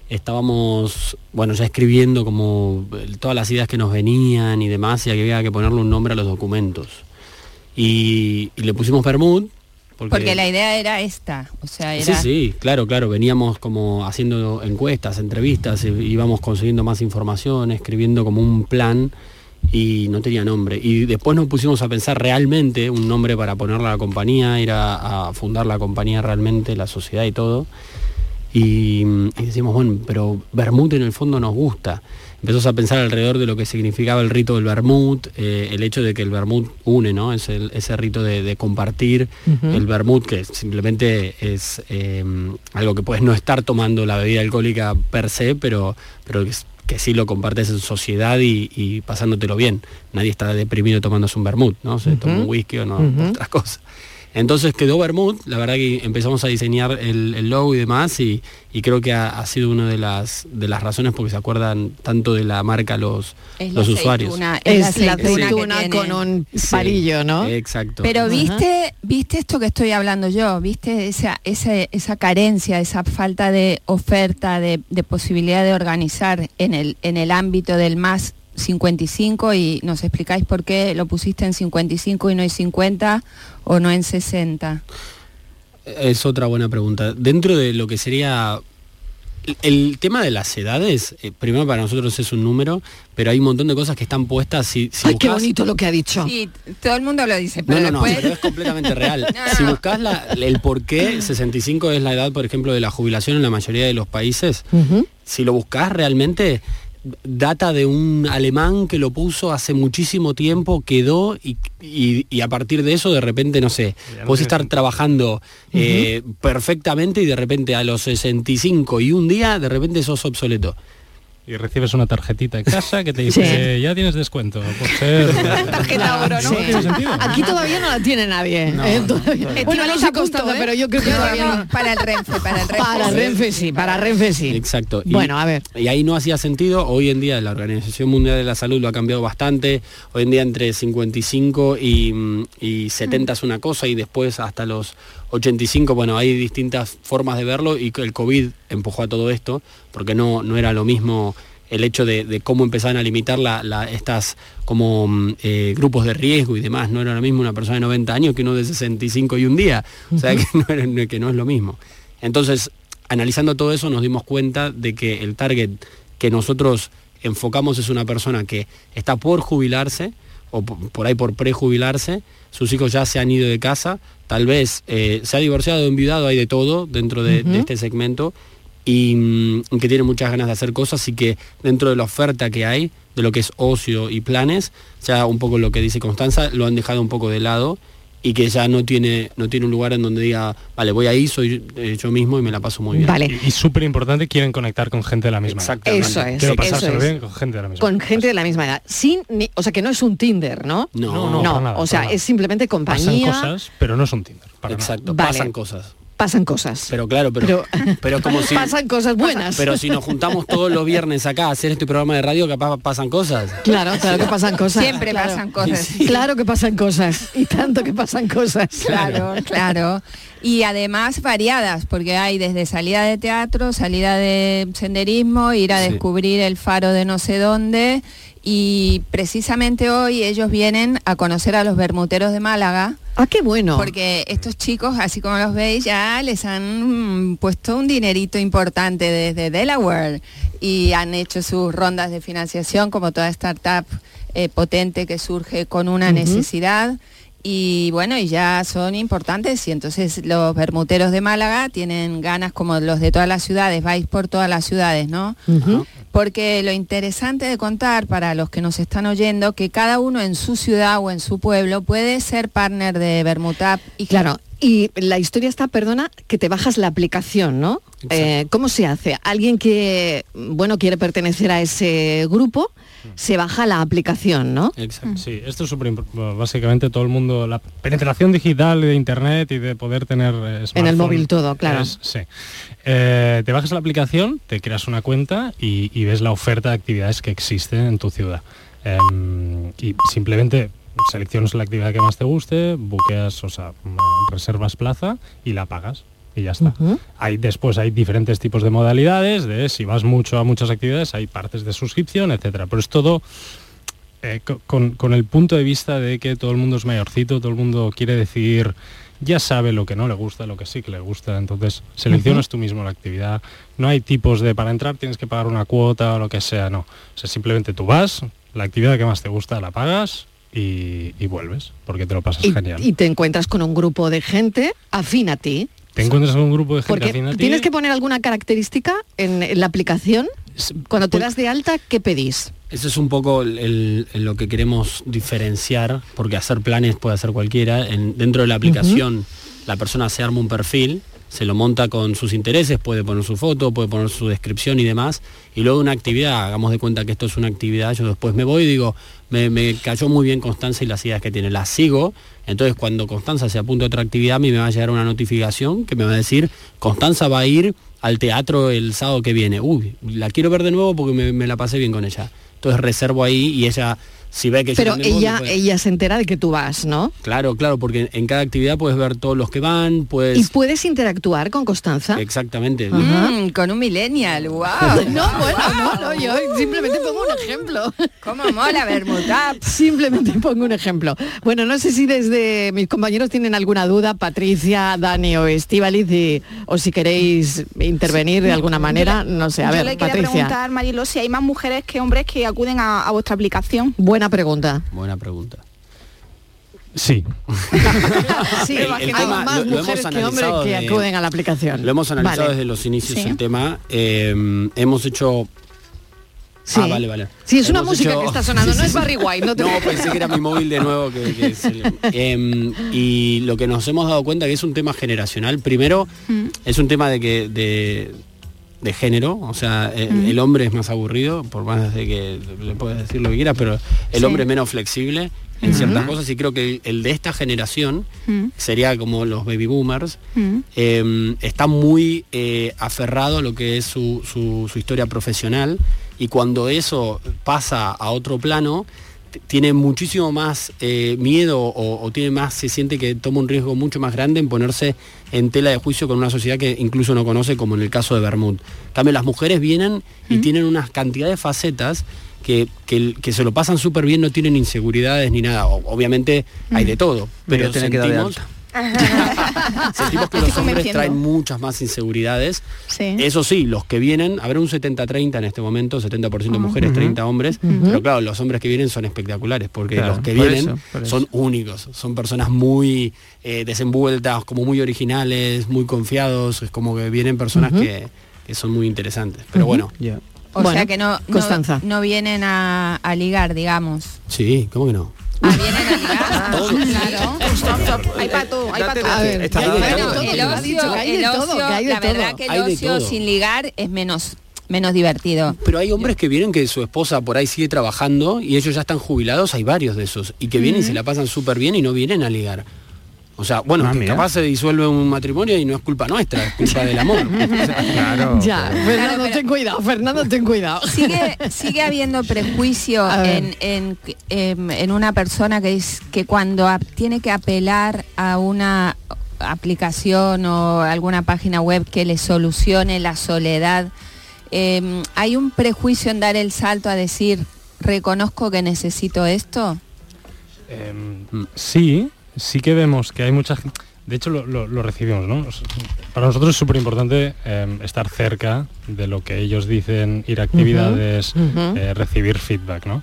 Speaker 9: estábamos, bueno, ya escribiendo como eh, todas las ideas que nos venían y demás y había que ponerle un nombre a los documentos. Y, y le pusimos Bermud porque,
Speaker 7: Porque la idea era esta, o sea,
Speaker 9: Sí,
Speaker 7: era
Speaker 9: sí, claro, claro. Veníamos como haciendo encuestas, entrevistas, íbamos consiguiendo más información, escribiendo como un plan y no tenía nombre. Y después nos pusimos a pensar realmente un nombre para ponerle a la compañía, ir a, a fundar la compañía realmente, la sociedad y todo. Y, y decimos, bueno, pero Bermud en el fondo nos gusta. Empezamos a pensar alrededor de lo que significaba el rito del Bermud, eh, el hecho de que el Bermud une, ¿no? Es el- ese rito de, de compartir el Bermud, que simplemente es eh, algo que puedes no estar tomando la bebida alcohólica per se, pero, pero que, es- que sí lo compartes en sociedad y, y pasándotelo bien. Nadie está deprimido tomándose un Bermud, ¿no? Se toma un whisky o no,
Speaker 10: Ujú.
Speaker 9: otras cosas. Entonces quedó Bermud, la verdad que empezamos a diseñar el, el logo y demás y, y creo que ha, ha sido una de las, de las razones porque se acuerdan tanto de la marca los,
Speaker 7: Es la
Speaker 9: los usuarios.
Speaker 7: aceituna,
Speaker 1: Es
Speaker 7: la
Speaker 1: la
Speaker 7: aceituna tiene.
Speaker 1: con un
Speaker 9: Sí,
Speaker 1: palillo, ¿no?
Speaker 9: Exacto.
Speaker 7: Pero
Speaker 1: Ajá.
Speaker 7: viste, viste esto que estoy hablando yo, viste esa, esa, esa carencia, esa falta de oferta, de, de posibilidad de organizar en el, en el ámbito del más 55 y nos explicáis por qué lo pusiste en 55 y no en 50 o no en 60.
Speaker 9: Es otra buena pregunta. Dentro de lo que sería el- tema de las edades, eh, primero para nosotros es un número, pero hay un montón de cosas que están puestas. Si, si
Speaker 1: Ay, qué bonito lo que ha dicho.
Speaker 7: Sí, todo el mundo lo dice,
Speaker 9: No,
Speaker 7: pero
Speaker 9: no, no,
Speaker 7: después...
Speaker 9: pero es completamente [laughs] real. Si buscas la- el por qué [clears throat] 65 es la edad, por ejemplo, de la jubilación en la mayoría de los países, si lo buscas realmente, data de un alemán que lo puso hace muchísimo tiempo, quedó y, y- y a partir de eso de repente, no sé,
Speaker 8: no tiene
Speaker 9: estar trabajando eh, perfectamente y de repente a los 65 y un día, de repente sos obsoleto.
Speaker 8: Y recibes una tarjetita en casa que te dice, ya tienes descuento por ser... [laughs]
Speaker 1: Tarjeta oro, ¿no?
Speaker 8: Tiene.
Speaker 1: Aquí todavía no la tiene nadie.
Speaker 8: No,
Speaker 1: ¿eh? Todavía-
Speaker 8: no.
Speaker 1: Bueno, no sé
Speaker 7: ¿eh?
Speaker 1: pero yo creo que
Speaker 7: No,
Speaker 1: todavía
Speaker 7: no,
Speaker 1: no.
Speaker 7: Para el Renfe, para el Renfe.
Speaker 1: Para Renfe sí, para Renfe sí.
Speaker 9: Exacto. Y-
Speaker 1: Bueno, a ver.
Speaker 9: Y ahí no hacía sentido. Hoy en día la Organización Mundial de la Salud lo ha cambiado bastante. Hoy en día entre 55 y, mm, y 70 es una cosa y después hasta los 85, bueno, hay distintas formas de verlo y el COVID empujó a todo esto porque no, no era lo mismo el hecho de, cómo empezaban a limitar la, estas como mm, eh, grupos de riesgo y demás. No era lo mismo una persona de 90 años que uno de 65 y un día. O sea, [laughs] que no es lo mismo. Entonces, analizando todo eso nos dimos cuenta de que el target que nosotros enfocamos es una persona que está por jubilarse o po- por ahí por prejubilarse, sus hijos ya se han ido de casa, tal vez eh, se ha divorciado, enviudado, hay de todo dentro de, este segmento y mm, que tiene muchas ganas de hacer cosas y que dentro de la oferta que hay, de lo que es ocio y planes, ya un poco lo que dice Constanza, lo han dejado un poco de lado y que ya no tiene, no tiene un lugar en donde diga, vale, voy ahí, soy eh, yo mismo y me la paso muy bien.
Speaker 8: Y, y súper importante, quieren conectar con gente de la misma edad.
Speaker 9: Exactamente.
Speaker 1: Eso es,
Speaker 8: Quiero pasárselo
Speaker 1: es.
Speaker 8: bien con gente de la misma
Speaker 1: Con gente de la misma edad. Sin ni- o sea que no es un Tinder, ¿no?
Speaker 8: No, no, para nada,
Speaker 1: o sea,
Speaker 8: para nada.
Speaker 1: es simplemente
Speaker 8: Pasan
Speaker 1: compañía.
Speaker 8: cosas, pero no son Tinder. para nada.
Speaker 9: Exacto,
Speaker 1: Vale.
Speaker 9: pasan cosas.
Speaker 1: Pasan cosas.
Speaker 9: Pero claro, pero, pero, como [laughs] si...
Speaker 1: Pasan cosas buenas.
Speaker 9: Pero si nos juntamos todos los viernes acá a hacer este programa de radio, capaz pasan cosas.
Speaker 1: Claro, claro que pasan cosas.
Speaker 7: Siempre
Speaker 1: Claro.
Speaker 7: pasan cosas.
Speaker 1: Claro que pasan cosas. Y tanto que pasan cosas.
Speaker 7: Claro, claro. Y además variadas, porque hay desde salida de teatro, salida de senderismo, ir a
Speaker 10: Sí.
Speaker 7: descubrir el faro de no sé dónde. Y precisamente hoy ellos vienen a conocer a los bermuteros de Málaga.
Speaker 1: Ah, qué bueno.
Speaker 7: Porque estos chicos, así como los veis, ya les han mm, puesto un dinerito importante desde Delaware y han hecho sus rondas de financiación como toda startup eh, potente que surge con una necesidad y bueno, y ya son importantes y entonces los bermuteros de Málaga tienen ganas como los de todas las ciudades, vais por todas las ciudades, ¿no? Porque lo interesante de contar para los que nos están oyendo, que cada uno en su ciudad o en su pueblo puede ser partner de Bermutap y
Speaker 1: Claro, y la historia está, perdona, que te bajas la aplicación, ¿no? Eh, ¿Cómo se hace? Alguien que, bueno, quiere pertenecer a ese grupo, se baja la aplicación, ¿no?
Speaker 8: Exacto. Sí, esto es súper importante. Básicamente todo el mundo, la penetración digital de internet y de poder tener eh,
Speaker 1: En el móvil todo, claro.
Speaker 8: es- sí. Eh, te bajas la aplicación, te creas una cuenta y, y ves la oferta de actividades que existen en tu ciudad. Em, y simplemente seleccionas la actividad que más te guste, buqueas, o sea, mm, reservas plaza y la pagas. Y ya está. Hay, después hay diferentes tipos de modalidades, de si vas mucho a muchas actividades, hay partes de suscripción, etcétera. Pero es todo eh, co- con, con el punto de vista de que todo el mundo es mayorcito, todo el mundo quiere decidir, ya sabe lo que no le gusta, lo que sí que le gusta, entonces seleccionas tú mismo la actividad. No hay tipos de para entrar tienes que pagar una cuota o lo que sea, no. O sea, simplemente tú vas, la actividad que más te gusta la pagas y, y vuelves, porque te lo pasas
Speaker 1: Y,
Speaker 8: genial.
Speaker 1: y te encuentras con un grupo de gente afín a ti.
Speaker 8: te encuentras con un grupo de gente
Speaker 1: Porque
Speaker 8: afín a ti.
Speaker 1: tienes que poner alguna característica en, en la aplicación. Cuando te das de alta, ¿qué pedís?
Speaker 9: Eso es un poco el- el- el lo que queremos diferenciar, porque hacer planes puede hacer cualquiera. En- dentro de la aplicación, la persona se arma un perfil, se lo monta con sus intereses, puede poner su foto, puede poner su descripción y demás, y luego una actividad, hagamos de cuenta que esto es una actividad, yo después me voy y digo, me, cayó muy bien Constanza y las ideas que tiene, las sigo, entonces cuando Constanza se apunta a otra actividad, a mí me va a llegar una notificación que me va a decir, Constanza va a ir al teatro el sábado que viene, uy, la quiero ver de nuevo porque me, me la pasé bien con ella. Entonces reservo ahí y ella, si ve que yo
Speaker 1: Pero ella,
Speaker 9: puede-
Speaker 1: ella se entera de que tú vas, ¿no?
Speaker 9: Claro, claro, porque en cada actividad puedes ver todos los que van, puedes...
Speaker 1: ¿Y puedes interactuar con Constanza?
Speaker 9: Exactamente.
Speaker 7: Mm, con un millennial, wow. [laughs]
Speaker 1: No, bueno, no, no, yo simplemente pongo un ejemplo.
Speaker 7: ¿Cómo mola Bermutap? [laughs]
Speaker 1: Simplemente pongo un ejemplo. Bueno, no sé si desde mis compañeros tienen alguna duda, Patricia, Dani o Estivaliz, y- o si queréis intervenir de alguna manera, no sé, a
Speaker 4: Yo
Speaker 1: ver,
Speaker 4: le quería
Speaker 1: Patricia.
Speaker 4: preguntar, Marilo, si hay más mujeres que hombres que acuden a, a vuestra aplicación.
Speaker 1: Buena pregunta.
Speaker 9: Buena pregunta.
Speaker 8: Sí.
Speaker 1: Sí,
Speaker 9: El- el
Speaker 1: hay
Speaker 9: tema
Speaker 1: más
Speaker 9: lo- lo
Speaker 1: mujeres
Speaker 9: hemos
Speaker 1: que hombres
Speaker 9: analizado
Speaker 1: que
Speaker 9: de-
Speaker 1: acuden a la aplicación.
Speaker 9: Lo hemos analizado
Speaker 1: Vale.
Speaker 9: desde los inicios
Speaker 1: Sí.
Speaker 9: el tema. eh, hemos hecho...
Speaker 1: Sí.
Speaker 9: Ah, vale, vale.
Speaker 1: Sí, es una
Speaker 9: Hemos
Speaker 1: música
Speaker 9: hecho-
Speaker 1: que está sonando,
Speaker 9: Sí,
Speaker 1: no
Speaker 9: sí,
Speaker 1: es. Barry White, no te
Speaker 9: No, pensé que era mi móvil de nuevo. Que, Em, y lo que nos hemos dado cuenta que es un tema generacional. Primero, es un tema de que de, de género, o sea, eh,
Speaker 11: Mm.
Speaker 9: el hombre es más aburrido, por más de que le puedes decir lo que quieras, pero el
Speaker 11: Sí.
Speaker 9: hombre es menos flexible en ciertas cosas y creo que el, el de esta generación sería como los baby boomers, eh, está muy eh, aferrado a lo que es su, su- su historia profesional y cuando eso pasa a otro plano, tiene muchísimo más eh, miedo o, o tiene más, se siente que toma un riesgo mucho más grande en ponerse en tela de juicio con una sociedad que incluso no conoce, como en el caso de Bermud. En cambio, las mujeres vienen y tienen una cantidad de facetas que, que, que se lo pasan súper bien, no tienen inseguridades ni nada. O- obviamente hay de todo, pero
Speaker 2: dar de [laughs]
Speaker 9: sentimos, que los hombres traen muchas más inseguridades.
Speaker 4: Sí.
Speaker 9: Eso sí, los que vienen, habrá un 70-30 en este momento, 70% mujeres,
Speaker 2: Ujú.
Speaker 9: 30 hombres, pero claro, los hombres que vienen son espectaculares, porque
Speaker 2: Claro,
Speaker 9: los que
Speaker 2: por
Speaker 9: vienen
Speaker 2: eso, por eso.
Speaker 9: son únicos, son personas muy eh, desenvueltas, como muy originales, muy confiados, es como que vienen personas que, que son muy interesantes. Pero bueno,
Speaker 7: O
Speaker 1: Bueno,
Speaker 7: sea que no, no,
Speaker 1: Constanza.
Speaker 7: no vienen a, a ligar, digamos.
Speaker 9: sí, ¿cómo que no?
Speaker 4: Claro. Para hay para todo.
Speaker 1: A ver,
Speaker 9: Está
Speaker 1: hay-
Speaker 9: de
Speaker 1: hay de
Speaker 9: todo.
Speaker 7: el ocio,
Speaker 1: hay de
Speaker 7: el
Speaker 1: todo,
Speaker 7: ocio,
Speaker 1: hay de
Speaker 7: la verdad que el ocio sin ligar es menos menos divertido.
Speaker 9: Pero hay hombres que vienen que su esposa por ahí sigue trabajando y ellos ya están jubilados, hay varios de esos, y que vienen y se la pasan súper bien y no vienen a ligar. O sea, bueno,
Speaker 2: Ah,
Speaker 9: que capaz se disuelve un matrimonio y no es culpa nuestra, es culpa del amor. [laughs]
Speaker 2: Claro. [laughs]
Speaker 1: Ya, Fernando, ten cuidado, Fernando, ten cuidado. [laughs]
Speaker 7: Sigue, sigue habiendo prejuicio en, en, em, en una persona que es que cuando tiene que apelar a una aplicación o alguna página web que le solucione la soledad, em, hay un prejuicio en dar el salto a decir reconozco que necesito esto.
Speaker 8: Em, sí, sí que vemos que hay mucha gente. De hecho, lo, lo- lo recibimos, ¿no? Para nosotros es súper importante estar cerca de lo que ellos dicen, ir a actividades, eh, recibir feedback, ¿no?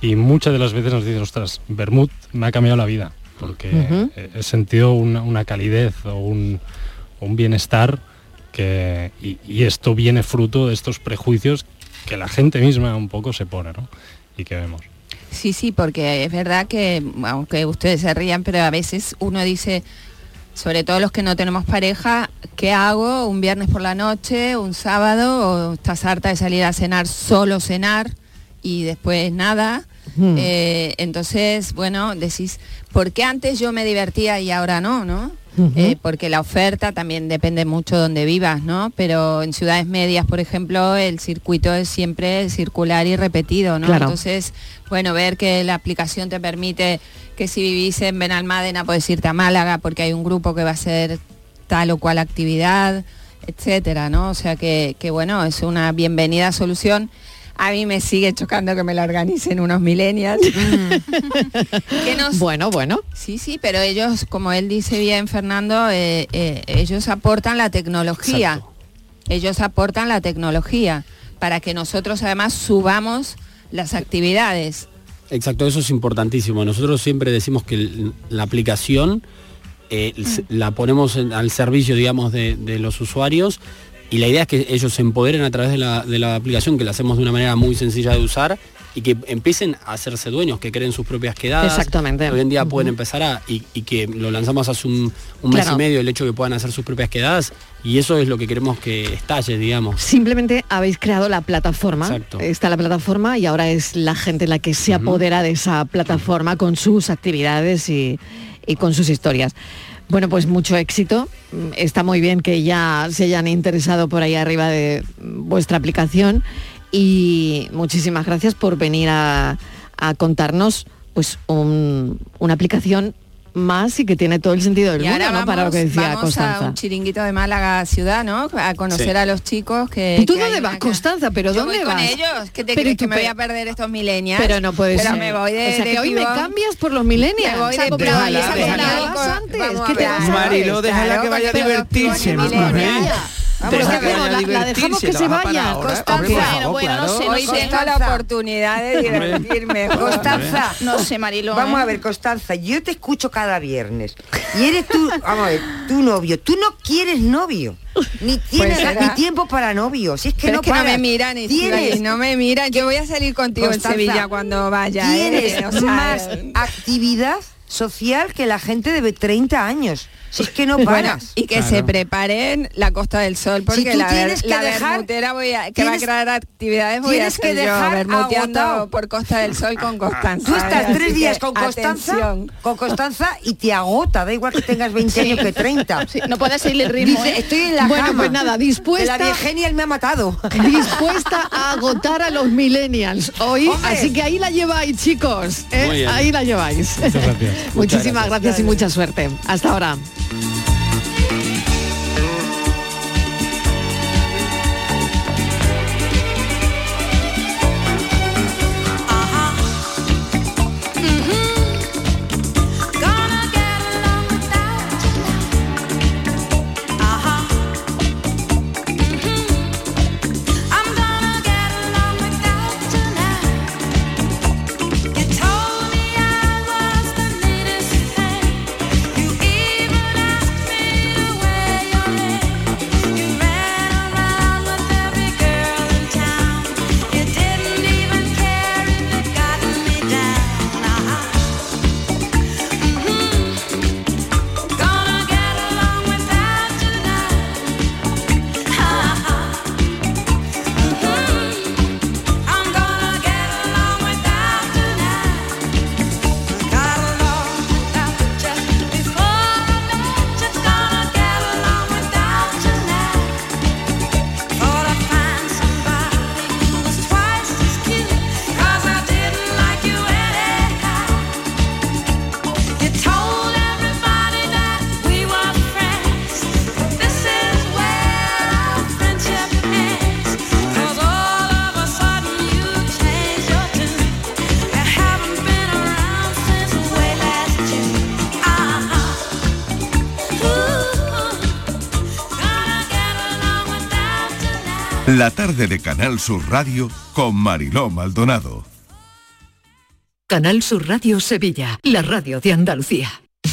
Speaker 8: Y muchas de las veces nos dicen, ostras, Bermud me ha cambiado la vida. porque he- sentido una, una calidez o un, un bienestar que, y, y esto viene fruto de estos prejuicios que la gente misma un poco se pone, ¿no? Y que vemos.
Speaker 7: Sí, sí, porque es verdad que, aunque ustedes se rían, pero a veces uno dice, sobre todo los que no tenemos pareja, ¿qué hago un viernes por la noche, un sábado, o estás harta de salir a cenar, solo cenar y después nada? Eh, entonces, bueno, decís, ¿por qué antes yo me divertía y ahora no, no? Eh, porque la oferta también depende mucho de donde vivas, ¿no? Pero en ciudades medias, por ejemplo, el circuito es siempre circular y repetido, ¿no?
Speaker 1: Claro.
Speaker 7: Entonces, bueno, ver que la aplicación te permite que si vivís en Benalmádena puedes irte a Málaga porque hay un grupo que va a hacer tal o cual actividad, etcétera, ¿no? O sea que, que bueno, es una bienvenida solución. A mí me sigue chocando que me la organicen unos millennials. [laughs] Que nos-
Speaker 1: Bueno, bueno.
Speaker 7: Sí, sí, pero ellos, como él dice bien, Fernando, eh, eh, ellos aportan la tecnología. Ellos aportan la tecnología para que nosotros además subamos las actividades.
Speaker 9: Exacto, eso es importantísimo. Nosotros siempre decimos que la aplicación eh,
Speaker 7: Mm.
Speaker 9: la ponemos en- al servicio, digamos, de, de los usuarios y la idea es que ellos se empoderen a través de la, de la aplicación, que la hacemos de una manera muy sencilla de usar y que empiecen a hacerse dueños, que creen sus propias quedadas.
Speaker 1: Exactamente.
Speaker 9: Hoy en día pueden empezar a, y, y que lo lanzamos hace un, un mes y medio, el hecho de que puedan hacer sus propias quedadas y eso es lo que queremos que estalle, digamos.
Speaker 1: Simplemente habéis creado la plataforma.
Speaker 9: Exacto.
Speaker 1: Está la plataforma y ahora es la gente la que se apodera de esa plataforma con sus actividades y, y con sus historias. Bueno, pues mucho éxito. Está muy bien que ya se hayan interesado por ahí arriba de vuestra aplicación y muchísimas gracias por venir a, contarnos pues un- una aplicación más y que tiene todo el sentido del
Speaker 7: Y
Speaker 1: mundo,
Speaker 7: ahora
Speaker 1: ¿no? Para lo que decía
Speaker 7: vamos
Speaker 1: Constanza.
Speaker 7: a un chiringuito de Málaga ciudad, ¿no? A conocer
Speaker 1: Sí.
Speaker 7: a los chicos que...
Speaker 1: ¿Y tú
Speaker 7: que
Speaker 1: dónde vas, Constanza? ¿Pero
Speaker 7: Yo
Speaker 1: dónde
Speaker 7: voy
Speaker 1: vas?
Speaker 7: con ellos. ¿Qué te
Speaker 1: Pero
Speaker 7: crees
Speaker 1: ¿y tú
Speaker 7: que me voy a perder estos millennials?
Speaker 1: Pero no puede
Speaker 7: Pero
Speaker 1: ser.
Speaker 7: me voy de
Speaker 1: O sea,
Speaker 7: de
Speaker 1: que hoy me cambias por los millennials.
Speaker 7: Me voy
Speaker 1: Se ha
Speaker 7: de
Speaker 1: comprado-
Speaker 7: pibón.
Speaker 1: se ha
Speaker 7: Déjala,
Speaker 1: comprado
Speaker 7: déjala.
Speaker 1: antes.
Speaker 7: Vamos
Speaker 1: ¿Qué
Speaker 7: a
Speaker 1: te
Speaker 7: ver.
Speaker 1: vas a
Speaker 2: Marilo, déjala
Speaker 7: Claro,
Speaker 2: que vaya a divertirse, Déjala
Speaker 1: ¿qué
Speaker 2: que
Speaker 1: hacemos? La- la dejamos que se vaya.
Speaker 7: Constanza, bueno, bueno, no sé, hoy tengo la oportunidad de divertirme.
Speaker 5: Constanza,
Speaker 4: No sé, Marilo.
Speaker 5: Vamos
Speaker 4: ¿eh?
Speaker 5: a ver, Constanza, yo te escucho cada viernes. Y eres tú, vamos a ver, tu novio. Tú no quieres novio. Ni tienes
Speaker 7: será.
Speaker 5: ni tiempo para novio. Si es que no
Speaker 7: es que no me miran y
Speaker 5: tienes,
Speaker 7: no me miran. Yo voy a salir contigo
Speaker 5: Constanza,
Speaker 7: en Sevilla cuando vaya. ¿eh?
Speaker 5: Tienes
Speaker 7: O sea,
Speaker 5: más actividad social que la gente de 30 años. Si es que no
Speaker 7: Bueno,
Speaker 5: paras.
Speaker 7: y que se preparen la Costa del Sol, porque la,
Speaker 5: tienes que
Speaker 7: la
Speaker 5: dejar-
Speaker 7: bermutera voy a, que va a crear actividades voy a
Speaker 5: tienes que
Speaker 7: hacer yo,
Speaker 5: dejar
Speaker 7: bermuteando
Speaker 5: agotado.
Speaker 7: por Costa del Sol con Constanza.
Speaker 5: Tú estás tres
Speaker 7: que
Speaker 5: días con Constanza,
Speaker 7: atención.
Speaker 5: con Constanza y te agota, da igual que tengas 20 años que 30. [laughs]
Speaker 4: Sí, no puedes seguir el ritmo,
Speaker 5: Dice,
Speaker 4: ¿eh?
Speaker 5: estoy en la
Speaker 1: Bueno,
Speaker 5: cama.
Speaker 1: pues nada, dispuesta-
Speaker 5: De la Virgenia me ha matado. [laughs]
Speaker 1: dispuesta a agotar a los millennials hoy,
Speaker 5: Hombre.
Speaker 1: así que ahí la lleváis, chicos. ¿eh? Ahí la lleváis.
Speaker 8: Muchas gracias. [laughs]
Speaker 1: Muchísimas gracias. y mucha suerte. Hasta ahora.
Speaker 12: Música de Canal Sur Radio con Mariló Maldonado.
Speaker 11: Canal Sur Radio Sevilla, la radio de Andalucía.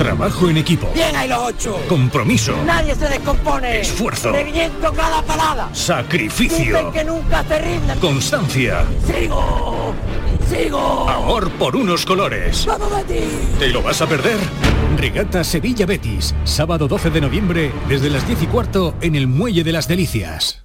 Speaker 10: Trabajo en equipo.
Speaker 13: Bien hay los ocho.
Speaker 10: Compromiso.
Speaker 13: Nadie se descompone.
Speaker 10: Esfuerzo.
Speaker 13: Reviento cada parada.
Speaker 10: Sacrificio.
Speaker 13: Dicen que nunca se rinden.
Speaker 10: Constancia.
Speaker 13: Sigo. Sigo.
Speaker 10: Amor por unos colores.
Speaker 13: ¡Vamos, Betis!
Speaker 10: ¿Te lo vas a perder? Regata Sevilla Betis. Sábado 12 de noviembre desde las 10 y cuarto en el Muelle de las Delicias.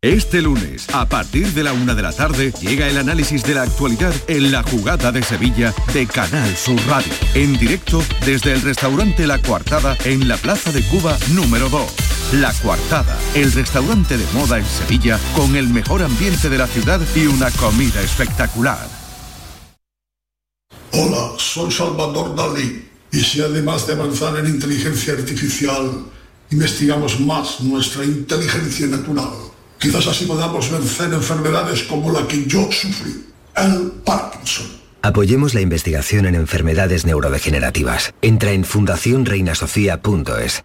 Speaker 14: Este lunes, a partir de la una de la tarde, llega el análisis de la actualidad en la jugada de Sevilla de Canal Sur Radio. En directo desde el restaurante La Coartada en la Plaza de Cuba número 2. La Coartada, el restaurante de moda en Sevilla con el mejor ambiente de la ciudad y una comida espectacular.
Speaker 15: Hola, soy Salvador Dalí. Y si además de avanzar en inteligencia artificial, investigamos más nuestra inteligencia natural, quizás así podamos vencer enfermedades como la que yo sufrí, el Parkinson.
Speaker 16: Apoyemos la investigación en enfermedades neurodegenerativas. Entra en fundacionreinasofía.es.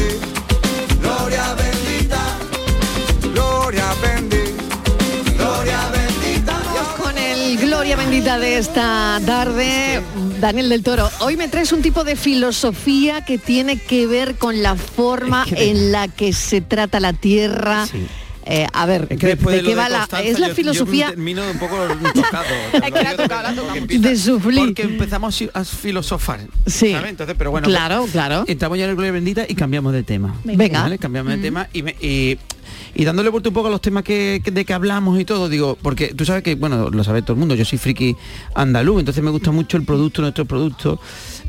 Speaker 1: De esta tarde, Daniel del Toro, hoy me traes un tipo de filosofía que tiene que ver con la forma en la que se trata la tierra. Eh, a ver,
Speaker 2: Es que
Speaker 1: ¿de, de
Speaker 2: de
Speaker 1: qué
Speaker 2: de
Speaker 1: va la...? Es la
Speaker 2: yo-
Speaker 1: filosofía
Speaker 2: Yo termino un poco [laughs] tocado.
Speaker 1: de.
Speaker 2: Porque empezamos a filosofar.
Speaker 1: Sí.
Speaker 2: ¿sabes? Entonces, pero bueno.
Speaker 1: Claro,
Speaker 2: pues,
Speaker 1: claro.
Speaker 2: Entramos ya en el Gloria Bendita y cambiamos de tema.
Speaker 1: Venga.
Speaker 2: ¿Vale? Cambiamos de
Speaker 1: Mm.
Speaker 2: tema y, me- y, y dándole vuelta un poco a los temas que, que- de que hablamos y todo, digo, porque tú sabes que, bueno, lo sabe todo el mundo, yo soy friki andaluz, entonces me gusta mucho el producto, nuestro producto.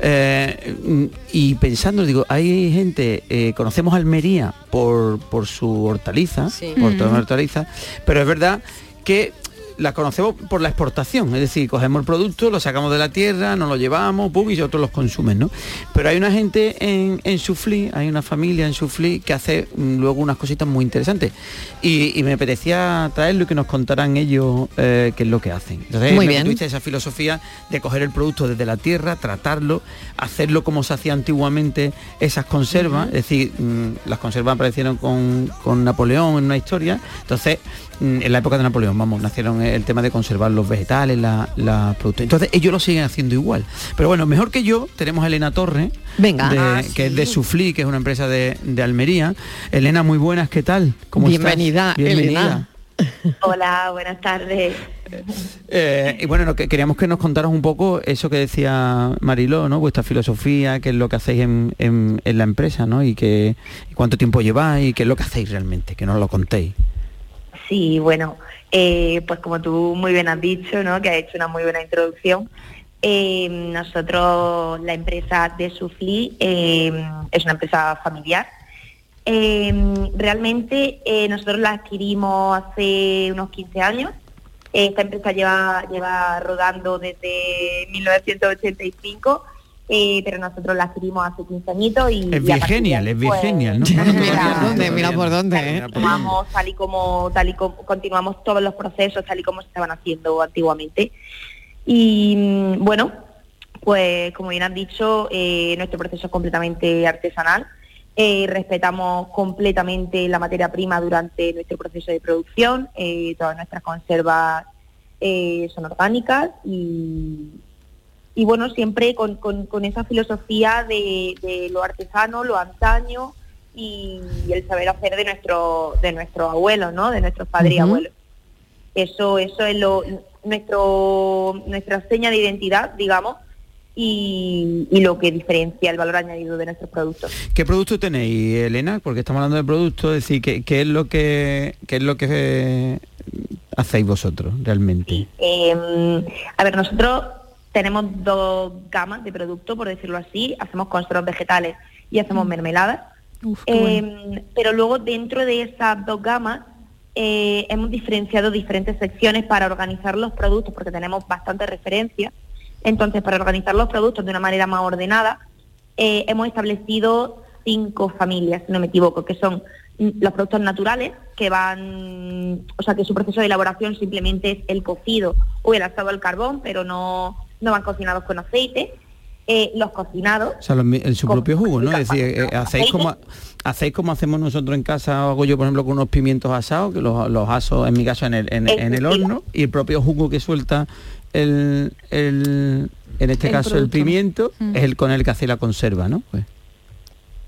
Speaker 2: eh, y pensando, digo, hay gente, eh, conocemos Almería por, por su hortaliza, por toda
Speaker 1: Mm.
Speaker 2: hortaliza, pero es verdad que la conocemos por la exportación, es decir, cogemos el producto, lo sacamos de la tierra, nos lo llevamos, pum, y otros los consumen, ¿no? Pero hay una gente en, en Suflí, hay una familia en Suflí que hace mm, luego unas cositas muy interesantes. Y, y me apetecía traerlo y que nos contaran ellos eh, qué es lo que hacen. Entonces,
Speaker 1: Muy
Speaker 2: me
Speaker 1: bien.
Speaker 2: esa filosofía de coger el producto desde la tierra, tratarlo, hacerlo como se hacía antiguamente esas conservas, es decir, mm, las conservas aparecieron con, con Napoleón en una historia, entonces en la época de Napoleón, vamos, nacieron el tema de conservar los vegetales, la, la productos. Entonces ellos lo siguen haciendo igual. Pero bueno, mejor que yo, tenemos a Elena Torre,
Speaker 1: Venga.
Speaker 2: de-
Speaker 1: Ah,
Speaker 2: que es de Suflí, que es una empresa de, de Almería. Elena, muy buenas, ¿qué tal? ¿Cómo estás?
Speaker 1: Bienvenida, Elena.
Speaker 17: Hola, buenas tardes.
Speaker 2: Eh, y bueno, no, que queríamos que nos contaras un poco eso que decía Mariló, ¿no? Vuestra filosofía, qué es lo que hacéis en, en- en la empresa, ¿no? Y, que, y cuánto tiempo lleváis y qué es lo que hacéis realmente, que nos lo contéis.
Speaker 17: Sí, bueno, eh, pues como tú muy bien has dicho, ¿no? Que has hecho una muy buena introducción. Eh, nosotros, la empresa de Sufli eh, es una empresa familiar. Eh, realmente eh, nosotros la adquirimos hace unos 15 años. Esta empresa lleva, lleva rodando desde 1985, eh, pero nosotros la adquirimos hace 15 añitos y...
Speaker 2: Es Virgenial, es Virgenial, ¿no? [laughs]
Speaker 1: Mira por dónde, mira por dónde, ¿eh?
Speaker 17: continuamos tal y como tal y como continuamos todos los procesos tal y como se estaban haciendo antiguamente y mm, bueno pues como bien han dicho eh, nuestro proceso es completamente artesanal Eh, respetamos completamente la materia prima durante nuestro proceso de producción eh, todas nuestras conservas eh, son orgánicas y, y bueno, siempre con, con- con esa filosofía de, de lo artesano, lo antaño y, el saber hacer de nuestro de nuestros abuelos, ¿no? De nuestros padres y abuelos. Eso eso es lo nuestro nuestra seña de identidad, digamos, y, y lo que diferencia el valor añadido de nuestros productos.
Speaker 2: ¿Qué producto tenéis, Elena? Porque estamos hablando de productos, es decir, ¿qué, qué es lo que qué es lo que eh, hacéis vosotros realmente?
Speaker 17: Eh, a ver, nosotros tenemos dos gamas de productos, por decirlo así. Hacemos conservas vegetales y hacemos mermeladas. Eh, Pero luego dentro de esas dos gamas eh, hemos diferenciado diferentes secciones para organizar los productos, porque tenemos bastante referencia. Entonces, para organizar los productos de una manera más ordenada, eh, hemos establecido cinco familias, si no me equivoco, que son mm, los productos naturales, que van, o sea, que su proceso de elaboración simplemente es el cocido o el asado al carbón, pero no, no van cocinados con aceite. Eh, los cocinados,
Speaker 2: O sea, los en su propio jugo, ¿no? Es decir, eh, hacéis como hacéis como hacemos nosotros en casa, o hago yo por ejemplo con unos pimientos asados, que los, los aso en mi caso en el, en, en el horno, y el propio jugo que suelta el, el- en este
Speaker 17: El
Speaker 2: caso el pimiento,
Speaker 17: Mm.
Speaker 2: es el con el que hace la conserva, ¿no? Pues,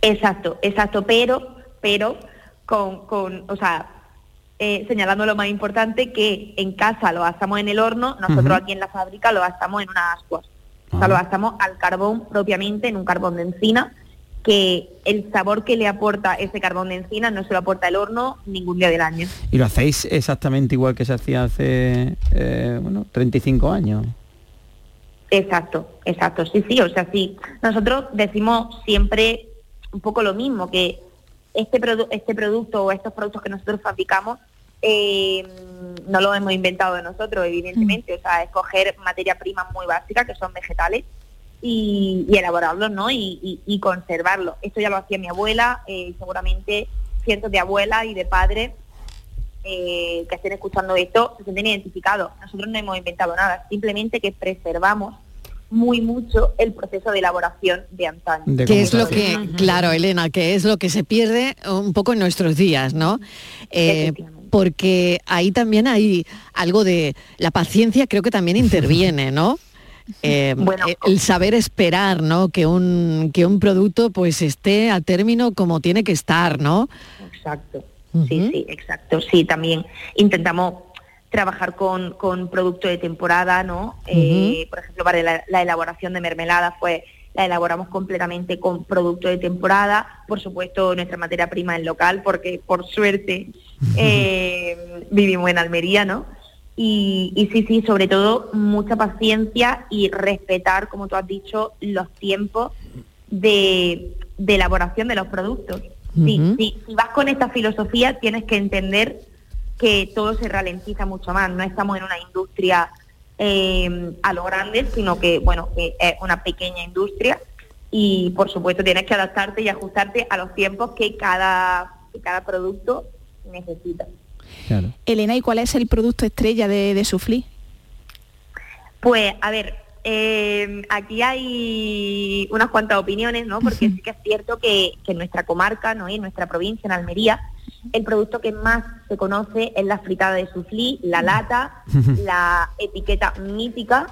Speaker 17: Exacto, exacto, pero, pero con, con o sea, eh, señalando lo más importante, que en casa lo asamos en el horno, nosotros aquí en la fábrica lo asamos en unas ascuas. O sea, lo asamos al carbón propiamente, en un carbón de encina, que el sabor que le aporta ese carbón de encina no se lo aporta el horno ningún día del año.
Speaker 2: y lo hacéis exactamente igual que se hacía hace eh, bueno, 35 años.
Speaker 17: Exacto, exacto, sí, sí, o sea, sí. Nosotros decimos siempre un poco lo mismo, que este, produ- este producto o estos productos que nosotros fabricamos eh, no lo hemos inventado nosotros, evidentemente, o sea, escoger materia prima muy básica, que son vegetales, y, y elaborarlos, ¿no? Y, y- y conservarlos. Esto ya lo hacía mi abuela, eh, seguramente cientos de abuelas y de padres eh, que estén escuchando esto se sienten identificados. Nosotros no hemos inventado nada, simplemente que preservamos muy mucho el proceso de elaboración de antaño.
Speaker 1: que es lo que, claro, Elena, que es lo que se pierde un poco en nuestros días, ¿no? Eh, porque ahí también hay algo de la paciencia, creo que también interviene, ¿no? [laughs] Eh, eh, el saber esperar, ¿no? Que un que un producto pues esté a término como tiene que estar, ¿no?
Speaker 17: Exacto. Sí, sí, exacto. Sí, también intentamos trabajar con, con producto de temporada, ¿no? Eh, por ejemplo, para la, la elaboración de mermelada, pues la elaboramos completamente con producto de temporada. Por supuesto, nuestra materia prima es local, porque por suerte eh, vivimos en Almería, ¿no? Y, y sí, sí, sobre todo mucha paciencia y respetar, como tú has dicho, los tiempos de, de elaboración de los productos. Sí,
Speaker 1: Ujú.
Speaker 17: sí, si vas con esta filosofía tienes que entender que todo se ralentiza mucho más. No estamos en una industria eh, a lo grande, sino que, bueno, que es una pequeña industria y, por supuesto, tienes que adaptarte y ajustarte a los tiempos que cada, que cada producto necesita.
Speaker 18: Elena, ¿y cuál es el producto estrella de, de Suflí?
Speaker 17: Pues, a ver, eh, aquí hay unas cuantas opiniones, ¿no? Porque sí que es cierto que, que en nuestra comarca, ¿no? Y en nuestra provincia, en Almería, el producto que más se conoce es la fritada de suflí, la lata, [laughs] la etiqueta mítica,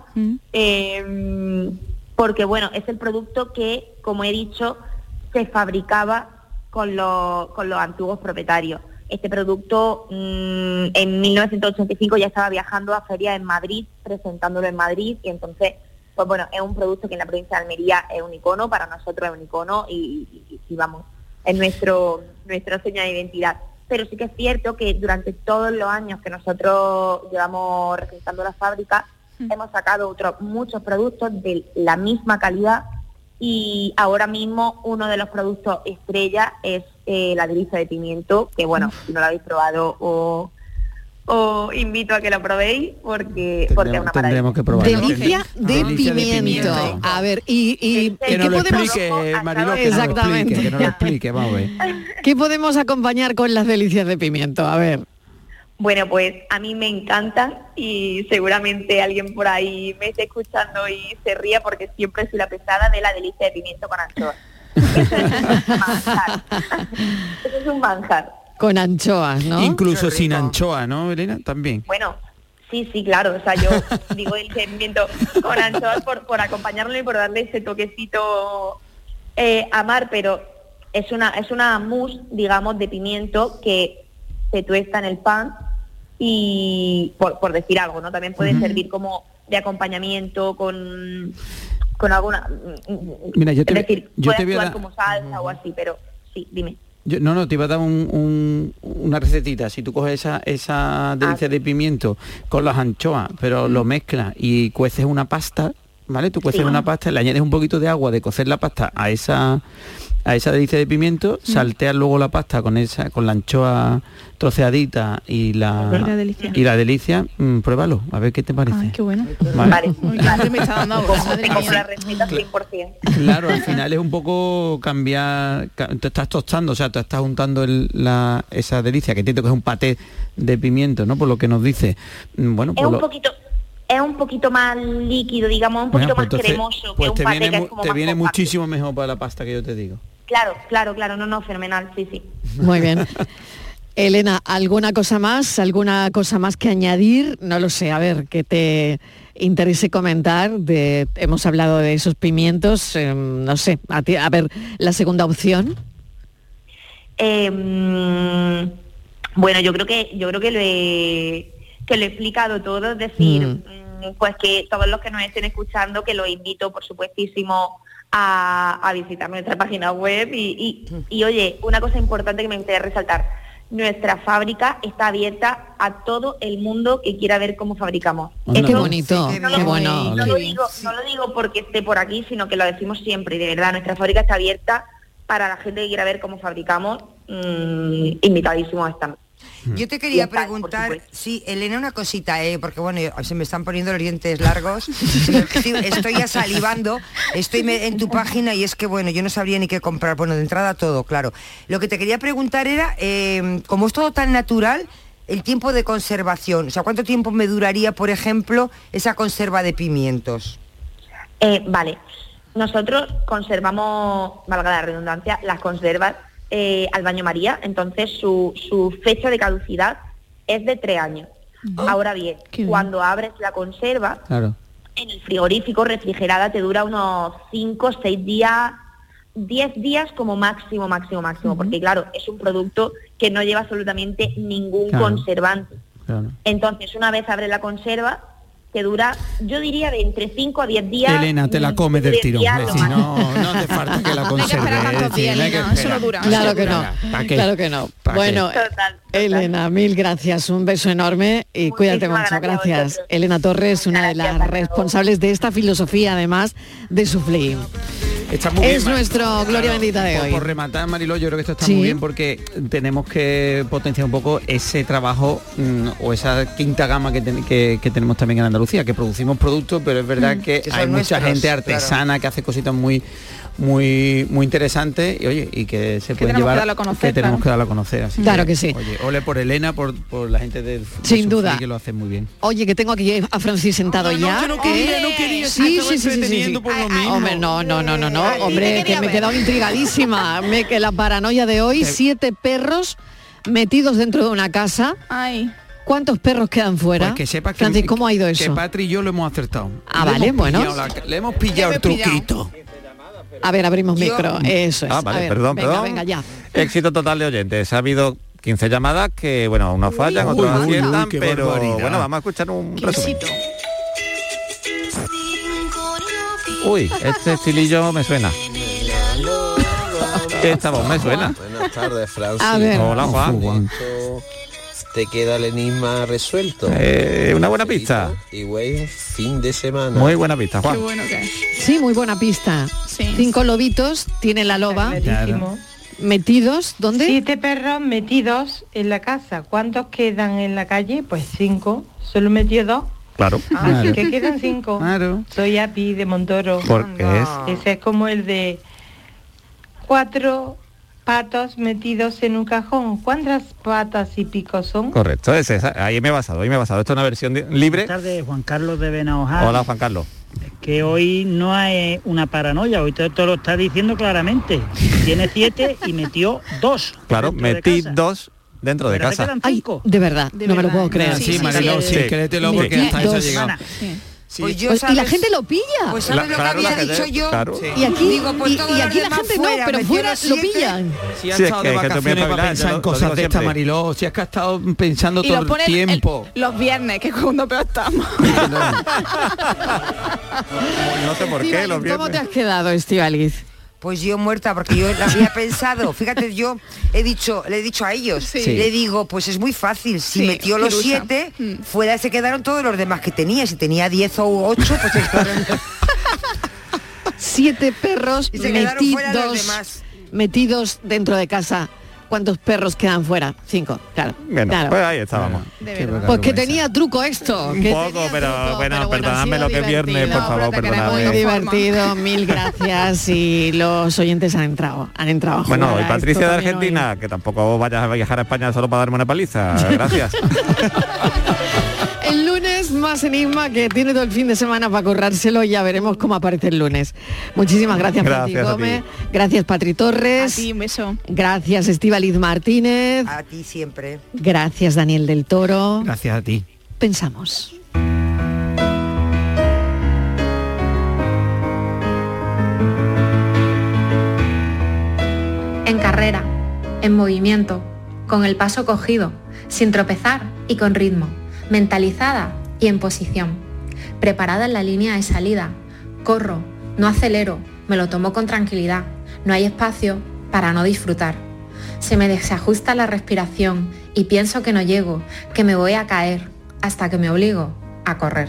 Speaker 17: eh, porque bueno, es el producto que, como he dicho, se fabricaba con, los- con los antiguos propietarios. Este producto mm, en 1985 ya estaba viajando a ferias en Madrid, presentándolo en Madrid, y entonces, pues bueno, es un producto que en la provincia de Almería es un icono, para nosotros es un icono y, y- y vamos, es nuestro, nuestra seña de identidad. Pero sí que es cierto que durante todos los años que nosotros llevamos representando la fábrica, hemos sacado otros muchos productos de la misma calidad y ahora mismo uno de los productos estrella es eh, la delicia de pimiento, que bueno, si no lo habéis probado o os invito a que lo probéis porque, porque es una.
Speaker 2: Tendremos que probarlo.
Speaker 1: Delicia de,
Speaker 2: Delicia de
Speaker 1: pimiento. A ver, y, y
Speaker 2: Que
Speaker 1: ¿qué
Speaker 2: nos lo
Speaker 1: podemos
Speaker 2: explique, que nos lo explique, que nos lo explique, vamos a ver. [laughs]
Speaker 1: ¿Qué podemos acompañar con las delicias de pimiento? A ver.
Speaker 17: Bueno, pues a mí me encantan y seguramente alguien por ahí me esté escuchando y se ría porque siempre soy la pesada de la delicia de pimiento con anchoas. Eso [laughs] es un manjar.
Speaker 1: Con anchoas, ¿no?
Speaker 2: Incluso sin anchoa, ¿no, Elena? También.
Speaker 17: Bueno, sí, sí, claro. O sea, yo [laughs] digo el pimiento con anchoas por, por acompañarlo y por darle ese toquecito eh, a mar, pero es una, es una mousse, digamos, de pimiento que se tuesta en el pan y por, por decir algo, ¿no? También puede servir como de acompañamiento con, con alguna...
Speaker 2: Mira, yo te,
Speaker 17: es decir,
Speaker 2: yo
Speaker 17: puede
Speaker 2: te voy a dar...
Speaker 17: como salsa o así, pero sí, dime.
Speaker 2: Yo- no, no, te iba a dar un- un- una recetita. Si tú coges esa, esa delicia de pimiento con las anchoas, pero lo mezclas y cueces una pasta, ¿vale? Tú cueces
Speaker 17: Sí.
Speaker 2: una pasta, le añades un poquito de agua de cocer la pasta a esa a esa delicia de pimiento, salteas luego la pasta con esa con la anchoa troceadita y la
Speaker 18: Y la delicia.
Speaker 2: y la delicia, mm, pruébalo, a ver qué te parece.
Speaker 18: Ay, qué bueno.
Speaker 2: Vale.
Speaker 18: Uy, qué [laughs] hambre me está dando ahora, madre
Speaker 17: Como
Speaker 18: mía.
Speaker 17: la receta 100%.
Speaker 2: Claro, al final es un poco cambiar, ca- te estás tostando, o sea, te estás untando el- la, esa delicia, que entiendo que es un paté de pimiento, ¿no? Por lo que nos dice. Mm, Bueno,
Speaker 17: Es
Speaker 2: pues
Speaker 17: un
Speaker 2: lo-
Speaker 17: poquito es un poquito más líquido, digamos, un
Speaker 2: bueno,
Speaker 17: poquito
Speaker 2: pues
Speaker 17: más
Speaker 2: entonces,
Speaker 17: cremoso
Speaker 2: pues
Speaker 17: que
Speaker 2: te
Speaker 17: un paté
Speaker 2: viene,
Speaker 17: que es como
Speaker 2: te
Speaker 17: más
Speaker 2: viene
Speaker 17: compacto.
Speaker 2: muchísimo mejor para la pasta que yo te digo.
Speaker 17: Claro, claro, claro, no, no, fenomenal, sí, sí.
Speaker 1: Muy bien. Elena, ¿alguna cosa más? ¿Alguna cosa más que añadir? No lo sé, a ver, que te interese comentar. De, hemos hablado de esos pimientos, eh, no sé, a, ti- a ver, la segunda opción.
Speaker 17: Eh, mm, bueno, yo creo que yo creo que lo he, que lo he explicado todo, es decir, mm, pues que todos los que nos estén escuchando, que los invito, por supuestísimo, a, a visitar nuestra página web y, y- y, oye, una cosa importante que me gustaría resaltar, nuestra fábrica está abierta a todo el mundo que quiera ver cómo fabricamos.
Speaker 1: Qué
Speaker 17: Esto-
Speaker 1: bonito,
Speaker 17: no
Speaker 1: qué
Speaker 17: lo-
Speaker 1: bueno.
Speaker 17: no lo, digo, no lo digo porque esté por aquí, sino que lo decimos siempre. Y de verdad, nuestra fábrica está abierta para la gente que quiera ver cómo fabricamos. mm, invitadísimos están.
Speaker 19: Yo te quería preguntar, sí, Elena, una cosita, eh, porque bueno, se me están poniendo los dientes largos, estoy, estoy ya salivando, estoy me- en tu página y es que bueno, yo no sabría ni qué comprar, bueno, de entrada todo, claro. Lo que te quería preguntar era, eh, como es todo tan natural, el tiempo de conservación, o sea, ¿cuánto tiempo me duraría, por ejemplo, esa conserva de pimientos?
Speaker 17: Eh, vale, nosotros conservamos, valga la redundancia, las conservas eh, al baño María, entonces su, su fecha de caducidad es de tres años. Ahora bien, cuando abres la conserva,
Speaker 2: Claro.
Speaker 17: en el frigorífico refrigerada te dura unos 5, 6 días, 10 días como máximo, máximo, máximo, porque claro, es un producto que no lleva absolutamente ningún
Speaker 2: Claro.
Speaker 17: conservante.
Speaker 2: Claro.
Speaker 17: Entonces, una vez abres la conserva, te dura, yo diría, de entre 5 a 10 días.
Speaker 2: Elena, te la
Speaker 17: mm,
Speaker 2: comes del
Speaker 17: 10
Speaker 2: tirón.
Speaker 17: máximo.
Speaker 2: no, no hace falta que la conserve. [laughs] decir, no que
Speaker 17: eso no dura,
Speaker 1: Claro que no, claro que no. Bueno, Elena, mil gracias, un beso enorme y cuídate mucho,
Speaker 17: gracias
Speaker 1: gracias. Elena Torres, una de las responsables de esta filosofía, además de Suflí.
Speaker 2: Está muy bien,
Speaker 1: Es
Speaker 2: Mar-
Speaker 1: nuestro Gloria Bendita de
Speaker 2: por,
Speaker 1: hoy.
Speaker 2: por rematar, Mariló, yo creo que esto está
Speaker 1: Sí.
Speaker 2: muy bien porque tenemos que potenciar un poco ese trabajo mm, o esa quinta gama que, ten- que- que tenemos también en Andalucía, que producimos productos, pero es verdad
Speaker 19: Mm,
Speaker 2: que,
Speaker 19: que
Speaker 2: hay mucha
Speaker 19: nuestros,
Speaker 2: gente
Speaker 19: claro.
Speaker 2: artesana que hace cositas muy muy muy interesantes y oye y que se
Speaker 18: que
Speaker 2: llevar
Speaker 18: darlo a conocer,
Speaker 2: que tenemos
Speaker 18: claro.
Speaker 2: que darlo a conocer así
Speaker 1: Claro que sí.
Speaker 2: oye ole por Elena por, por la gente del de
Speaker 1: Sin duda.
Speaker 2: que lo hace muy bien
Speaker 1: Oye, que tengo aquí a Francis sentado ya.
Speaker 2: yo no quería, no quería,
Speaker 1: Sí,
Speaker 2: estaba
Speaker 1: sí, sí, sí, sí, sí.
Speaker 2: entreteniendo por lo mismo.
Speaker 1: Hombre, no, no, no, no, no. Hombre, que me he quedado intrigadísima. [laughs] Me, que la paranoia de hoy, siete perros metidos dentro de una casa.
Speaker 18: Ay.
Speaker 1: ¿Cuántos perros quedan fuera?
Speaker 2: Pues que sepa que,
Speaker 1: Francis, ¿cómo ha ido
Speaker 2: que
Speaker 1: eso?
Speaker 2: Patri y yo lo hemos acertado
Speaker 1: Ah,
Speaker 2: Le
Speaker 1: vale,
Speaker 2: hemos
Speaker 1: bueno.
Speaker 2: la- le hemos pillado el truquito
Speaker 1: A ver, abrimos micro. Eso es.
Speaker 3: Ah, vale,
Speaker 1: ver,
Speaker 3: perdón,
Speaker 1: venga,
Speaker 3: perdón.
Speaker 1: venga, ya.
Speaker 3: Éxito total de oyentes. Ha habido 15 llamadas que, bueno, unos fallan, otros
Speaker 2: uy,
Speaker 3: aciertan, pero
Speaker 2: barbaridad.
Speaker 3: bueno, vamos a escuchar un resumen. Uy, este estilillo me suena. [laughs] Esta voz me suena.
Speaker 20: Buenas tardes, Francis.
Speaker 3: A ver. Hola, Juan.
Speaker 21: te queda el enigma resuelto.
Speaker 3: Eh, una buena pista.
Speaker 21: Y buen fin de semana.
Speaker 3: Muy buena pista, Juan.
Speaker 1: Sí, muy buena pista. Cinco lobitos tiene la loba. Metidos, ¿dónde?
Speaker 20: Siete perros metidos en la casa. ¿Cuántos quedan en la calle? Pues cinco. Solo metió dos.
Speaker 3: Claro.
Speaker 20: Así que quedan cinco.
Speaker 2: Claro.
Speaker 20: Soy Api de Montoro.
Speaker 3: Porque es-
Speaker 20: Ese es como el de cuatro patos metidos en un cajón. ¿Cuántas patas y picos son?
Speaker 3: Correcto, es esa. ahí me he basado, ahí me he basado. Esto es una versión de- libre.
Speaker 22: Buenas tardes, Juan Carlos de Benaojá.
Speaker 3: Hola, Juan Carlos.
Speaker 22: Que hoy no hay una paranoia, hoy todo, todo lo está diciendo claramente. Tiene siete y metió dos.
Speaker 3: Claro, metí dos dentro de casa.
Speaker 1: Ay, de verdad, no me lo puedo creer.
Speaker 2: Sí, Mariló, sí, créetelo porque hasta eso ha
Speaker 1: Dos.
Speaker 2: llegado.
Speaker 19: Pues yo,
Speaker 1: Pues, y la gente lo pilla.
Speaker 19: Pues sabes
Speaker 3: La-
Speaker 19: lo
Speaker 3: claro,
Speaker 19: que
Speaker 3: la
Speaker 19: había dicho yo.
Speaker 3: claro. Sí.
Speaker 1: Y aquí,
Speaker 19: Digo, pues
Speaker 1: y,
Speaker 19: todos
Speaker 1: y
Speaker 19: los
Speaker 1: aquí la gente
Speaker 19: fuera,
Speaker 1: no, pero fuera lo pillan.
Speaker 2: Si has
Speaker 3: Sí, es
Speaker 2: estado
Speaker 3: que
Speaker 2: de vacaciones para pensar en cosas de esta. Mariló, si has que has estado pensando
Speaker 18: Y
Speaker 2: todo
Speaker 18: lo
Speaker 2: el tiempo.
Speaker 18: los viernes, que es cuando peor estamos. [laughs] [laughs]
Speaker 3: No sé por qué, los
Speaker 1: ¿Cómo te
Speaker 3: viernes.
Speaker 1: has quedado, Estivaliz?
Speaker 19: Pues yo muerta, porque yo la había pensado. Fíjate, yo he dicho, le he dicho a ellos,
Speaker 18: Sí.
Speaker 19: le digo, pues es muy fácil. Si
Speaker 18: Sí,
Speaker 19: metió los siete,
Speaker 18: Mm.
Speaker 19: fuera se quedaron todos los demás que tenía. Si tenía diez o ocho, pues se quedaron.
Speaker 1: Siete perros [laughs]
Speaker 19: Y se quedaron fuera los
Speaker 1: metidos,
Speaker 19: demás.
Speaker 1: metidos dentro de casa. ¿Cuántos perros quedan fuera? Cinco, claro.
Speaker 3: Bueno,
Speaker 1: claro.
Speaker 3: pues ahí estábamos.
Speaker 1: Pues que tenía truco esto.
Speaker 3: Un poco, pero
Speaker 1: truco,
Speaker 3: bueno,
Speaker 1: pero
Speaker 3: perdonadme lo que es viernes, por favor,
Speaker 1: Muy
Speaker 3: perdonadme.
Speaker 1: divertido, mil gracias y los oyentes han entrado, han entrado a
Speaker 3: Bueno, y Patricia de Argentina, que tampoco vayas a viajar a España solo para darme una paliza. [laughs] Gracias. [laughs]
Speaker 1: más enigma que tiene todo el fin de semana para currárselo y ya veremos cómo aparece el lunes. Muchísimas gracias,
Speaker 19: Gracias a ti.
Speaker 1: Gómez, gracias Patri Torres,
Speaker 18: un beso.
Speaker 1: gracias Estivaliz Martínez,
Speaker 19: A ti siempre.
Speaker 1: gracias Daniel del Toro.
Speaker 2: Gracias a ti.
Speaker 1: Pensamos.
Speaker 23: En carrera, en movimiento, con el paso cogido, sin tropezar y con ritmo, mentalizada y en posición, preparada en la línea de salida, corro, no acelero, me lo tomo con tranquilidad, no hay espacio para no disfrutar. Se me desajusta la respiración y pienso que no llego, que me voy a caer, hasta que me obligo a correr.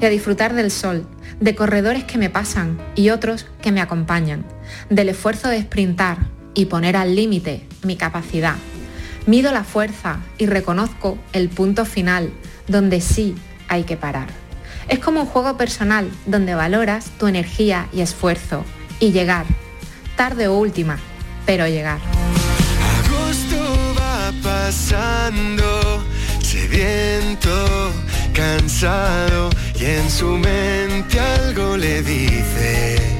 Speaker 23: Y a disfrutar del sol, de corredores que me pasan y otros que me acompañan, del esfuerzo de sprintar y poner al límite mi capacidad. Mido la fuerza y reconozco el punto final, donde sí hay que parar. Es como un juego personal donde valoras tu energía y esfuerzo y llegar, tarde o última, pero llegar.
Speaker 24: Agosto va pasando, sediento, cansado y en su mente algo le dice.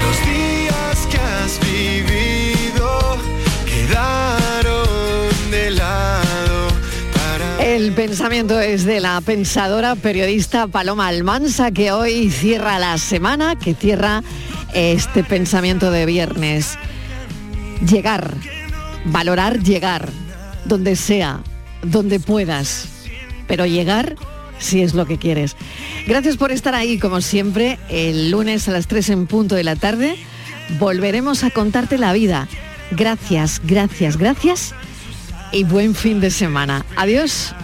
Speaker 24: Los días que has vivido quedaron
Speaker 1: El pensamiento es de la pensadora periodista Paloma Almansa, que hoy cierra la semana, que cierra este pensamiento de viernes. Llegar, valorar llegar, donde sea, donde puedas, pero llegar si es lo que quieres. Gracias por estar ahí, como siempre, el lunes a las 3 en punto de la tarde. Volveremos a contarte la vida. Gracias, gracias, gracias y buen fin de semana. Adiós.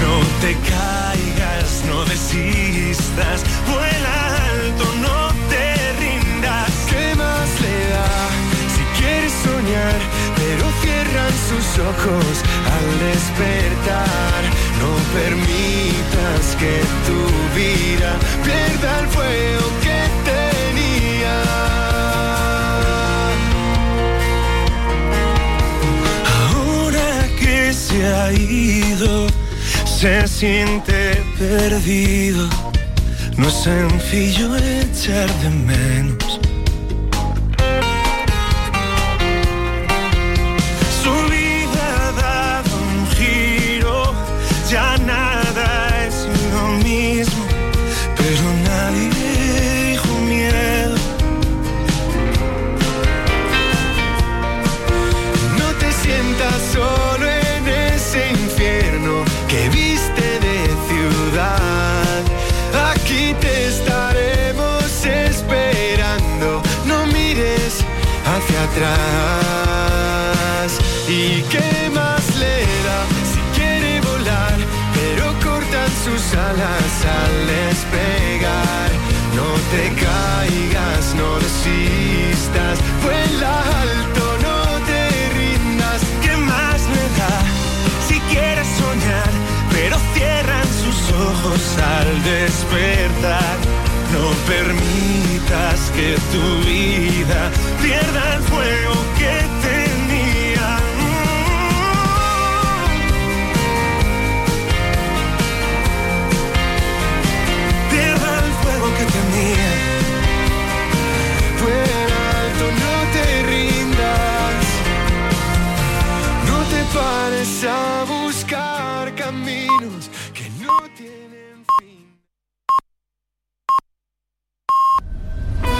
Speaker 24: No te caigas, no desistas, vuela alto, no te rindas. ¿Qué más le da si quieres soñar? Pero cierran sus ojos al despertar. No permitas que tu vida pierda el fuego que tenía. Se siente perdido. No es sencillo echar de menos. Atrás. ¿Y qué más le da si quiere volar? Pero cortan sus alas al despegar. No te caigas, no desistas, vuela alto, no te rindas. ¿Qué más le da si quieres soñar? Pero cierran sus ojos al despertar. No permitas que tu vida pierda el fuego que